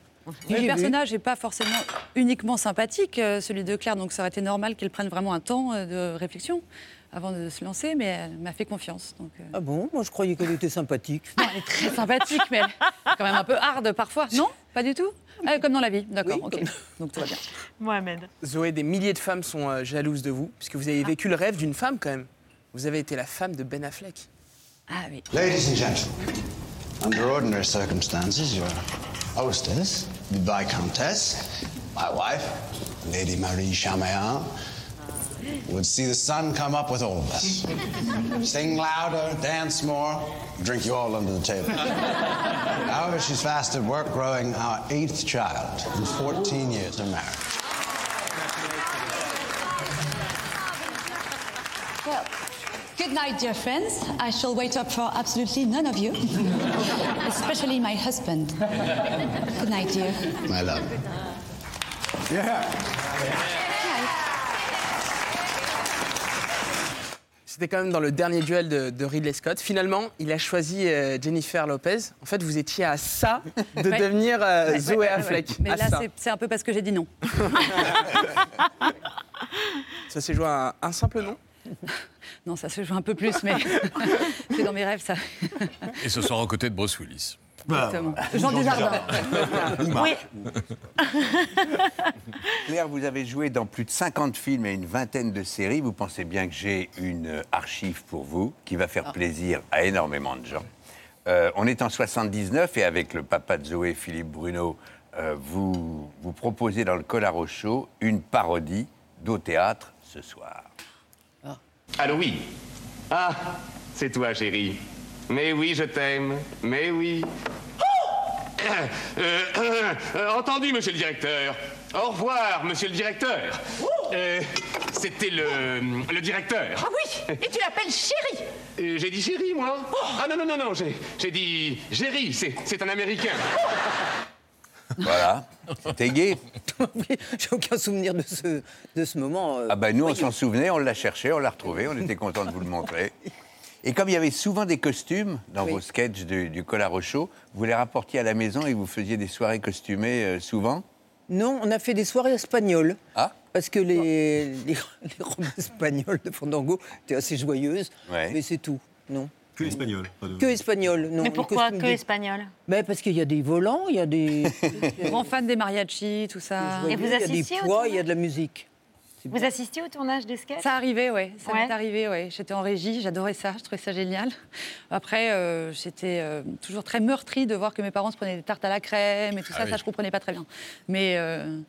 Speaker 44: Le personnage n'est pas forcément uniquement sympathique, euh, celui de Claire, donc ça aurait été normal qu'elle prenne vraiment un temps euh, de réflexion avant de se lancer, mais elle m'a fait confiance. Donc, euh.
Speaker 55: Ah bon? Moi, je croyais qu'elle était sympathique.
Speaker 44: Non, elle est très sympathique, mais elle est quand même un peu hard parfois. Non? Pas du tout? Ah, Comme dans la vie, d'accord, ok. Donc tout va bien.
Speaker 1: Mohamed.
Speaker 54: Zoé, des milliers de femmes sont euh, jalouses de vous, puisque vous avez vécu le rêve d'une femme quand même. Vous avez été la femme de Ben Affleck.
Speaker 44: Ah oui.
Speaker 58: Ladies and gentlemen, under ordinary circumstances, your hostess, the Viscountess, my wife, Lady Marie Chaméan, would see the sun come up with all of us. Sing louder, dance more, drink you all under the table. However, she's fast at work growing our eighth child in 14 years of marriage.
Speaker 59: Well, good night, dear friends. I shall wait up for absolutely none of you, *laughs* especially my husband. Good night, dear.
Speaker 58: My love.
Speaker 54: C'était quand même dans le dernier duel de, de Ridley Scott. Finalement, il a choisi euh, Jennifer Lopez. En fait, vous étiez à ça de
Speaker 44: Ouais.
Speaker 54: devenir euh,
Speaker 44: Ouais,
Speaker 54: Zoé
Speaker 44: ouais, ouais,
Speaker 54: Affleck.
Speaker 44: ouais. Mais
Speaker 54: À
Speaker 44: là,
Speaker 54: ça.
Speaker 44: c'est- c'est un peu parce que j'ai dit non. *laughs*
Speaker 54: Ça s'est joué à un, un simple nom *laughs*
Speaker 44: Non, ça se joue un peu plus, mais *laughs* c'est dans mes rêves, ça.
Speaker 18: Et ce soir aux côtés de Bruce Willis.
Speaker 44: Exactement. Jean Dujardin. *laughs*
Speaker 1: Oui.
Speaker 17: Claire, vous avez joué dans plus de 50 films et une vingtaine de séries. Vous pensez bien que j'ai une euh, archive pour vous qui va faire plaisir à énormément de gens. Euh, on est en 79 et avec le papa de Zoé, Philippe Bruno, euh, vous, vous proposez dans le Colaro Show une parodie d'au théâtre ce soir.
Speaker 60: Allô, oui. Ah, c'est toi, chérie. Mais oui, je t'aime. Mais oui. Euh, euh, euh, entendu, monsieur le directeur. Au revoir, monsieur le directeur. Euh, C'était le, le directeur.
Speaker 61: Ah oui Et tu l'appelles chérie
Speaker 60: Euh, j'ai dit chérie, moi Ah non, non, non, non, j'ai j'ai dit Jerry, c'est c'est un Américain.
Speaker 17: Voilà, *laughs* c'était gay.
Speaker 55: J'ai aucun souvenir de ce, de ce moment. euh,
Speaker 17: Ah ben nous, on s'en souvenait, on l'a cherché, on l'a retrouvé, on était content de vous le montrer. *laughs* Et comme il y avait souvent des costumes dans vos sketchs du, du Colaro Show, vous les rapportiez à la maison et vous faisiez des soirées costumées euh, souvent?
Speaker 55: Non, on a fait des soirées espagnoles.
Speaker 17: Ah
Speaker 55: Parce que les, les, les robes espagnoles de Fandango étaient assez joyeuses.
Speaker 17: Ouais.
Speaker 55: Mais c'est tout, non?
Speaker 8: Que espagnol. de-
Speaker 55: Que espagnol, non.
Speaker 1: Mais pourquoi que
Speaker 55: des-
Speaker 1: espagnol
Speaker 55: Ben, Parce qu'il y a des volants, il y a des. *laughs*
Speaker 44: Grand fan des mariachis, tout ça.
Speaker 1: Et vous
Speaker 55: il y a des
Speaker 1: assistiez
Speaker 55: poids, il y a de la musique.
Speaker 1: Vous assistiez au tournage des sketchs
Speaker 44: Ça arrivait, ouais. Ça
Speaker 1: Ouais.
Speaker 44: m'est arrivé, ouais. J'étais en régie, j'adorais ça, je trouvais ça génial. Après, euh, j'étais euh, toujours très meurtrie de voir que mes parents se prenaient des tartes à la crème et tout
Speaker 55: Ah
Speaker 44: ça.
Speaker 55: oui.
Speaker 44: Ça, je comprenais pas très bien. Mais euh,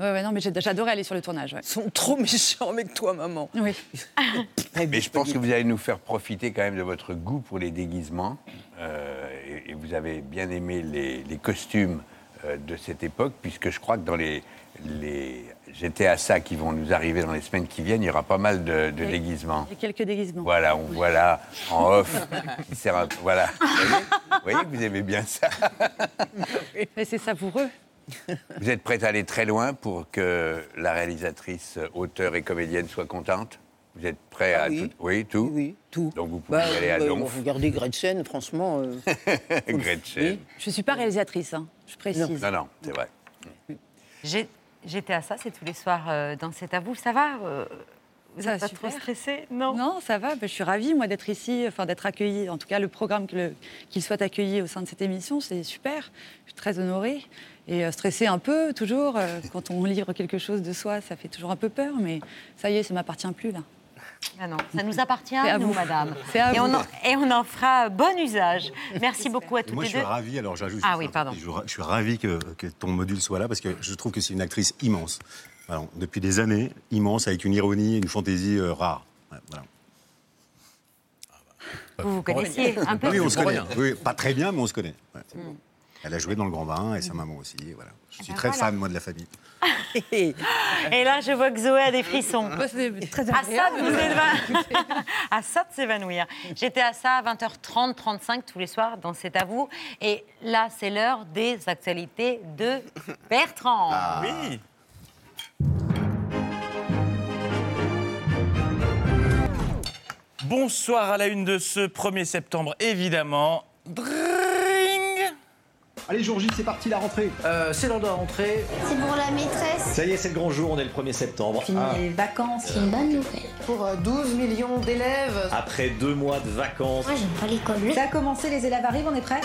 Speaker 44: ouais, ouais, non, mais j'ai- j'adorais aller sur le tournage. Ouais.
Speaker 55: Ils sont trop méchants avec toi, maman.
Speaker 44: Oui. *laughs*
Speaker 17: Mais je pense que vous allez nous faire profiter quand même de votre goût pour les déguisements. Euh, et, et vous avez bien aimé les, les costumes euh, de cette époque, puisque je crois que dans les, les GTA ça qui vont nous arriver dans les semaines qui viennent, il y aura pas mal de, de
Speaker 44: Oui.
Speaker 17: déguisements.
Speaker 44: J'ai quelques déguisements.
Speaker 17: Voilà, on voit là en *laughs* off. qui sert un- voilà. Vous voyez, vous voyez que vous aimez bien ça. *laughs*
Speaker 44: Mais c'est savoureux.
Speaker 17: Vous êtes prête à aller très loin pour que la réalisatrice, auteure et comédienne soit contente? Vous êtes prêt à
Speaker 55: Ah oui.
Speaker 17: tout Oui, tout?
Speaker 55: Oui, tout.
Speaker 17: Donc vous pouvez
Speaker 55: Bah,
Speaker 17: y aller à
Speaker 55: bah,
Speaker 17: Donf.
Speaker 55: Regardez Gretchen, franchement. euh, *laughs*
Speaker 17: Gretchen.
Speaker 44: Je suis pas réalisatrice, hein, je précise.
Speaker 17: Non, non, c'est vrai.
Speaker 1: J'ai- J'étais à ça, c'est tous les soirs euh, dans cet à vous. Ça va euh, Vous
Speaker 44: Ça
Speaker 1: n'êtes pas trop
Speaker 44: super.
Speaker 1: stressé Non.
Speaker 44: Non, ça va. Ben, je suis ravie, moi, d'être ici, enfin, d'être accueillie. En tout cas, le programme, qu'il soit accueilli au sein de cette émission, c'est super. Je suis très honorée. Et euh, stressée un peu, toujours. euh, quand on livre quelque chose de soi, ça fait toujours un peu peur. Mais ça y est, ça m'appartient plus, là.
Speaker 1: Ah non, ça nous appartient,
Speaker 44: C'est à
Speaker 1: nous,
Speaker 44: vous.
Speaker 1: madame.
Speaker 44: À
Speaker 1: et,
Speaker 44: vous.
Speaker 1: On en, et on en fera bon usage. Merci beaucoup à toutes
Speaker 8: Moi,
Speaker 1: les
Speaker 8: je suis
Speaker 1: deux.
Speaker 8: ravi, alors j'ajoute.
Speaker 1: Ah oui, pardon.
Speaker 8: Je, je suis ravi que, que ton module soit là parce que je trouve que c'est une actrice immense. Alors, depuis des années, immense, avec une ironie, une fantaisie euh, rare. Ouais, voilà.
Speaker 1: Vous vous connaissiez un peu
Speaker 8: Oui, on se connaît. Oui, pas très bien, mais on se connaît. Ouais.
Speaker 1: Mm.
Speaker 8: Elle a joué dans le Grand Bain et sa maman aussi. Voilà. Je suis ah
Speaker 1: ben
Speaker 8: très
Speaker 1: voilà.
Speaker 8: fan, moi, de la famille. *laughs*
Speaker 1: et là, je vois que Zoé a des frissons.
Speaker 44: Bah, *laughs* très
Speaker 1: Assad, vous Assad *laughs* s'évanouir. J'étais à ça à 20h30, 35 tous les soirs dans C'est à vous. Et là, c'est l'heure des actualités de Bertrand. Ah.
Speaker 56: Oui. Bonsoir à la une de ce 1er septembre, évidemment.
Speaker 62: Allez, jour J, c'est parti la rentrée. Euh, c'est l'heure de la rentrée.
Speaker 63: C'est pour la maîtresse.
Speaker 62: Ça y est, c'est le grand jour, on est le 1er septembre.
Speaker 63: Fini
Speaker 62: Ah.
Speaker 63: les vacances. C'est une bonne nouvelle.
Speaker 44: Pour euh, 12 millions d'élèves.
Speaker 62: Après deux mois de vacances.
Speaker 63: Moi, j'aime pas l'école.
Speaker 44: Ça a commencé, les élèves arrivent, on est prêts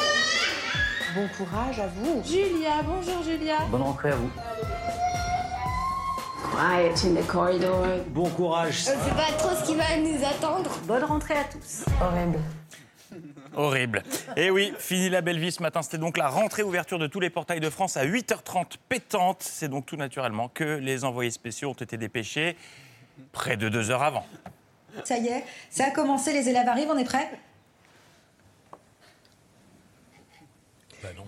Speaker 44: Bon courage à vous. Julia, bonjour Julia.
Speaker 62: Bonne rentrée à vous.
Speaker 63: Quiet in the corridor.
Speaker 62: Bon courage.
Speaker 63: On sait pas trop ce qui va nous attendre.
Speaker 44: Bonne rentrée à tous.
Speaker 63: Horrible.
Speaker 56: Horrible. Et oui, fini la belle vie ce matin. C'était donc la rentrée ouverture de tous les portails de France à 8h30 pétante. C'est donc tout naturellement que les envoyés spéciaux ont été dépêchés près de deux heures avant.
Speaker 44: Ça y est, ça a commencé, les élèves arrivent, on est prêts?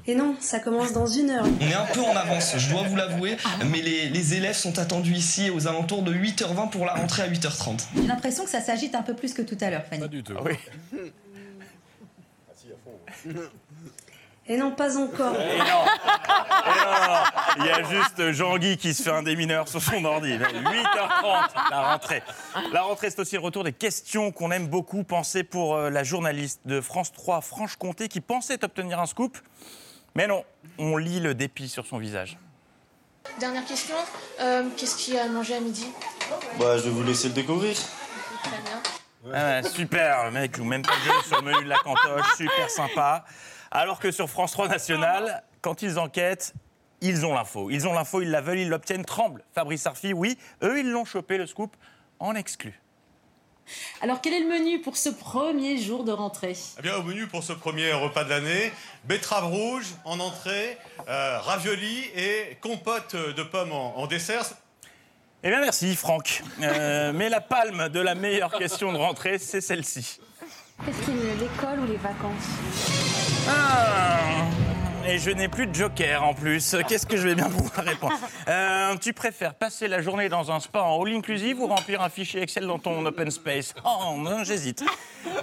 Speaker 64: Et non, ça commence dans une heure.
Speaker 65: On est un peu en avance, je dois vous l'avouer, mais les, les élèves sont attendus ici aux alentours de 8h20 pour la rentrée à 8h30.
Speaker 44: J'ai l'impression que ça s'agite un peu plus que tout à l'heure, Fanny. Pas
Speaker 56: du tout. Oui.
Speaker 64: Et non, pas encore.
Speaker 56: Et non. Et non, non. Il y a juste Jean-Guy qui se fait un démineur sur son ordi. 8h30, la rentrée. La rentrée, c'est aussi le retour des questions qu'on aime beaucoup. Penser pour euh, la journaliste de France 3 Franche-Comté qui pensait obtenir un scoop. Mais non, on lit le dépit sur son visage.
Speaker 64: Dernière question. Euh, Qu'est-ce qu'il y a à manger à midi?
Speaker 66: Bah, je vais vous laisser le découvrir.
Speaker 64: Très bien.
Speaker 56: Ah super, le mec joue même pas le jeu sur le menu de la cantoche, super sympa. Alors que sur France 3 National, quand ils enquêtent, ils ont l'info. Ils ont l'info, ils la veulent, ils l'obtiennent, tremble. Fabrice Arfi, oui, eux, ils l'ont chopé, le scoop, en exclu.
Speaker 67: Alors, quel est le menu pour ce premier jour de rentrée?
Speaker 68: Eh bien, au menu pour ce premier repas de l'année, betterave rouge en entrée, euh, ravioli et compote de pommes en, en dessert.
Speaker 56: Eh bien, merci, Franck. Euh, mais la palme de la meilleure question de rentrée, c'est celle-ci.
Speaker 64: Qu'est-ce qui l'école ou les vacances?
Speaker 56: Ah, et je n'ai plus de joker en plus. Qu'est-ce que je vais bien pouvoir répondre Euh, Tu préfères passer la journée dans un spa en all inclusive ou remplir un fichier Excel dans ton open space? Oh, non, j'hésite.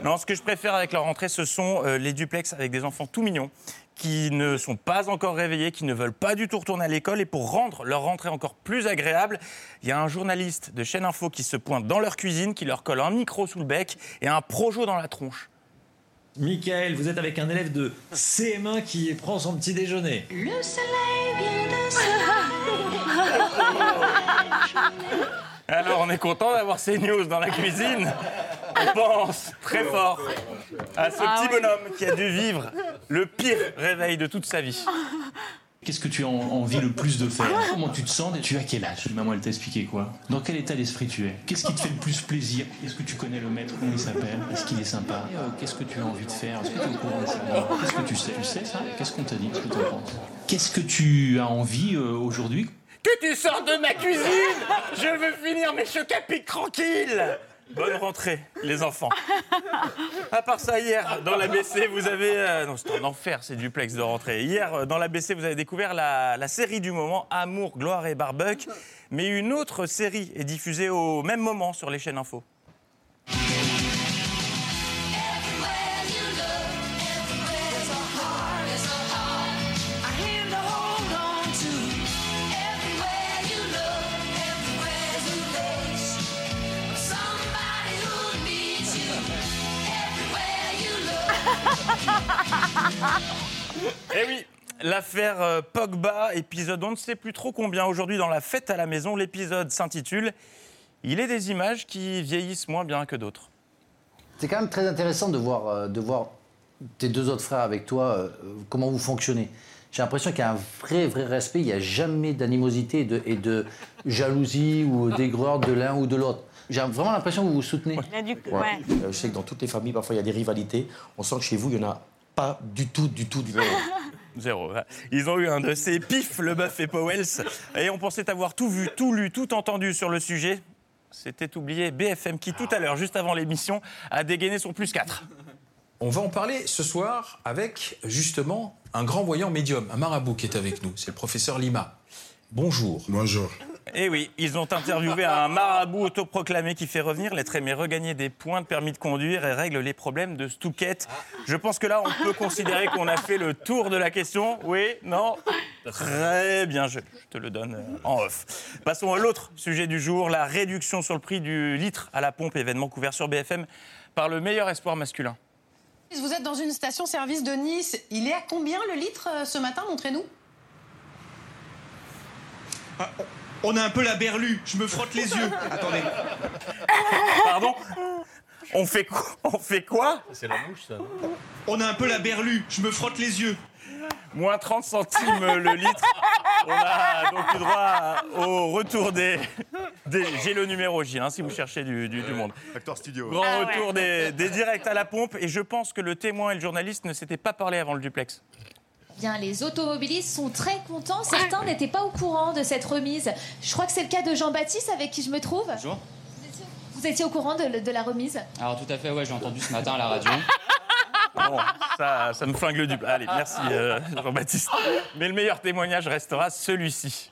Speaker 56: Non, ce que je préfère avec leur rentrée, ce sont euh, les duplex avec des enfants tout mignons qui ne sont pas encore réveillés, qui ne veulent pas du tout retourner à l'école. Et pour rendre leur rentrée encore plus agréable, il y a un journaliste de chaîne info qui se pointe dans leur cuisine, qui leur colle un micro sous le bec et un projo dans la tronche.
Speaker 69: Michael, vous êtes avec un élève de CM1 qui prend son petit déjeuner.
Speaker 64: Le soleil vient de
Speaker 56: Alors, on est content d'avoir ces news dans la cuisine. On pense très fort à ce
Speaker 69: Ah
Speaker 56: petit bonhomme qui a dû vivre le pire réveil de toute sa vie.
Speaker 69: Qu'est-ce que tu as en- envie le plus de faire *laughs* Comment tu te sens Tu as quel âge? Maman, elle t'a expliqué quoi? Dans quel état d'esprit tu es? Qu'est-ce qui te fait le plus plaisir? Est-ce que tu connais le maître Comment il s'appelle? Est-ce qu'il est sympa? Euh, Qu'est-ce que tu as envie de faire? Est-ce que tu es au courant de ça? Qu'est-ce que tu sais Tu sais ça? Qu'est-ce qu'on t'a dit? Qu'est-ce que tu en penses? Qu'est-ce que tu as envie euh, aujourd'hui?
Speaker 56: Que tu sors de ma cuisine! Je veux finir mes chocs à pic tranquilles Bonne rentrée, les enfants. À part ça, hier, dans l'ABC, vous avez... euh, non, c'est un enfer, ces duplex de rentrée. Hier, euh, dans l'ABC, vous avez découvert la, la série du moment, Amour, Gloire et Barbuck. Mais une autre série est diffusée au même moment sur les chaînes info. Eh oui, l'affaire euh, Pogba, épisode on ne sait plus trop combien aujourd'hui dans la fête à la maison. L'épisode s'intitule Il est des images qui vieillissent moins bien que d'autres.
Speaker 70: C'est quand même très intéressant de voir, euh, de voir tes deux autres frères avec toi, euh, comment vous fonctionnez. J'ai l'impression qu'il y a un vrai, vrai respect. Il n'y a jamais d'animosité et de, et de jalousie ou d'aigreur de l'un ou de l'autre. J'ai vraiment l'impression que vous vous soutenez. Ouais.
Speaker 1: ouais.
Speaker 70: Euh, Je sais que dans toutes les familles, parfois, il y a des rivalités. On sent que chez vous, il n'y en a pas du tout, du tout, du tout. *laughs*
Speaker 56: Zéro. Ils ont eu un de ces pifs, le bœuf et Powells. Et on pensait avoir tout vu, tout lu, tout entendu sur le sujet. C'était oublié BFM qui, tout à l'heure, juste avant l'émission, a dégainé son plus 4.
Speaker 71: On va en parler ce soir avec justement un grand voyant médium, un marabout qui est avec nous. C'est le professeur Lima. Bonjour.
Speaker 72: Bonjour.
Speaker 56: Eh oui, ils ont interviewé un marabout autoproclamé qui fait revenir l'être aimé regagner des points de permis de conduire et règle les problèmes de Stouquette. Je pense que là, on peut considérer qu'on a fait le tour de la question. Oui Non? Très bien, je, je te le donne euh, en off. Passons à l'autre sujet du jour, la réduction sur le prix du litre à la pompe, événement couvert sur BFM par le meilleur espoir masculin.
Speaker 37: Vous êtes dans une station-service de Nice. Il est à combien le litre euh, ce matin? Montrez-nous.
Speaker 68: Ah, On a un peu la berlue, je me frotte les yeux. *laughs* Attendez.
Speaker 56: Pardon On fait quoi On fait quoi
Speaker 18: C'est la mouche, ça.
Speaker 68: On a un peu la berlue, je me frotte les yeux.
Speaker 56: Moins 30 centimes le litre. On a donc le droit au retour des. des- J'ai le numéro J, hein, si vous cherchez du, du- du monde.
Speaker 8: Acteur studio.
Speaker 56: Grand
Speaker 37: Ah
Speaker 56: retour des, des directs à la pompe. Et je pense que le témoin et le journaliste ne s'étaient pas parlé avant le duplex.
Speaker 30: Bien, les automobilistes sont très contents. Certains n'étaient pas au courant de cette remise. Je crois que c'est le cas de Jean-Baptiste avec qui je me trouve.
Speaker 73: Bonjour.
Speaker 30: Vous étiez au courant de, de la remise?
Speaker 73: Alors tout à fait, ouais, j'ai entendu ce matin à la radio. *laughs*
Speaker 56: Bon, ça, ça me flingue le dupe. Allez, merci euh, Jean-Baptiste. Mais le meilleur témoignage restera celui-ci.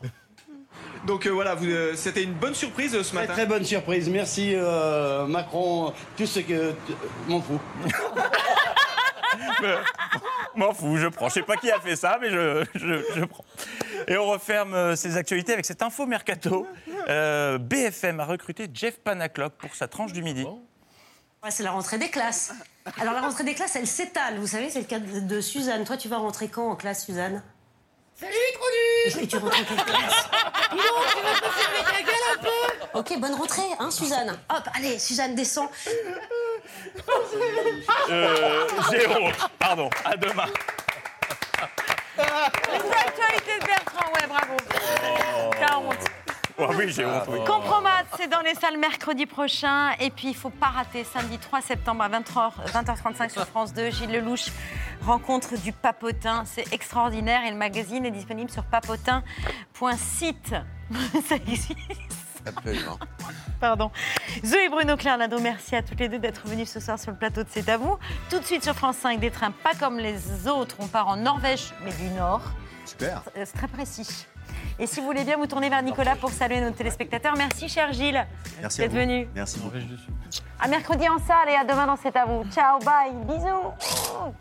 Speaker 68: Donc euh, voilà, euh, c'était une bonne surprise euh, ce matin.
Speaker 58: Très bonne surprise, merci euh, Macron, tout ce que... M'en fous. *laughs* *laughs*
Speaker 56: Me- *laughs* M'en fous, je prends. Je sais pas qui a fait ça, mais je, je- je prends. Et on referme euh, ces actualités avec cette info mercato. Euh, BFM a recruté Jeff Panaclock pour sa tranche du midi.
Speaker 37: Ouais, c'est la rentrée des classes. Alors la rentrée des classes, elle s'étale. Vous savez, c'est le cas de, de Suzanne. Toi, tu vas rentrer quand en classe, Suzanne?
Speaker 12: Salut Trudu
Speaker 37: Et tu rentres en quelle classe
Speaker 12: donc, tu vas te fermer ta gueule un peu
Speaker 37: Ok, bonne rentrée, hein, Suzanne? Hop, allez, Suzanne, descends.
Speaker 56: Euh, Jérôme, pardon, à demain.
Speaker 1: Les actualités de Bertrand, ouais, bravo. T'as honte.
Speaker 56: Oh oui, j'ai honte, oui.
Speaker 1: Compromat, c'est dans les salles mercredi prochain. Et puis, il faut pas rater, samedi 3 septembre à 20h, 20h35 sur France 2, Gilles Lelouch, rencontre du papotin. C'est extraordinaire et le magazine est disponible sur papotin.site. *laughs* Ça existe.
Speaker 17: Absolument. *laughs*
Speaker 1: Pardon. Zoé Bruno Claire Lado, merci à toutes les deux d'être venues ce soir sur le plateau de C'est à vous. Tout de suite sur France 5, des trains pas comme les autres. On part en Norvège, mais du Nord.
Speaker 8: Super.
Speaker 1: Euh, C'est très précis. Et si vous voulez bien vous tourner vers Nicolas pour saluer nos téléspectateurs, merci cher Gilles
Speaker 8: Merci à
Speaker 1: d'être
Speaker 8: vous.
Speaker 1: venu.
Speaker 8: Merci beaucoup.
Speaker 1: À mercredi en salle et à demain dans C'est à vous. Ciao, bye, bisous.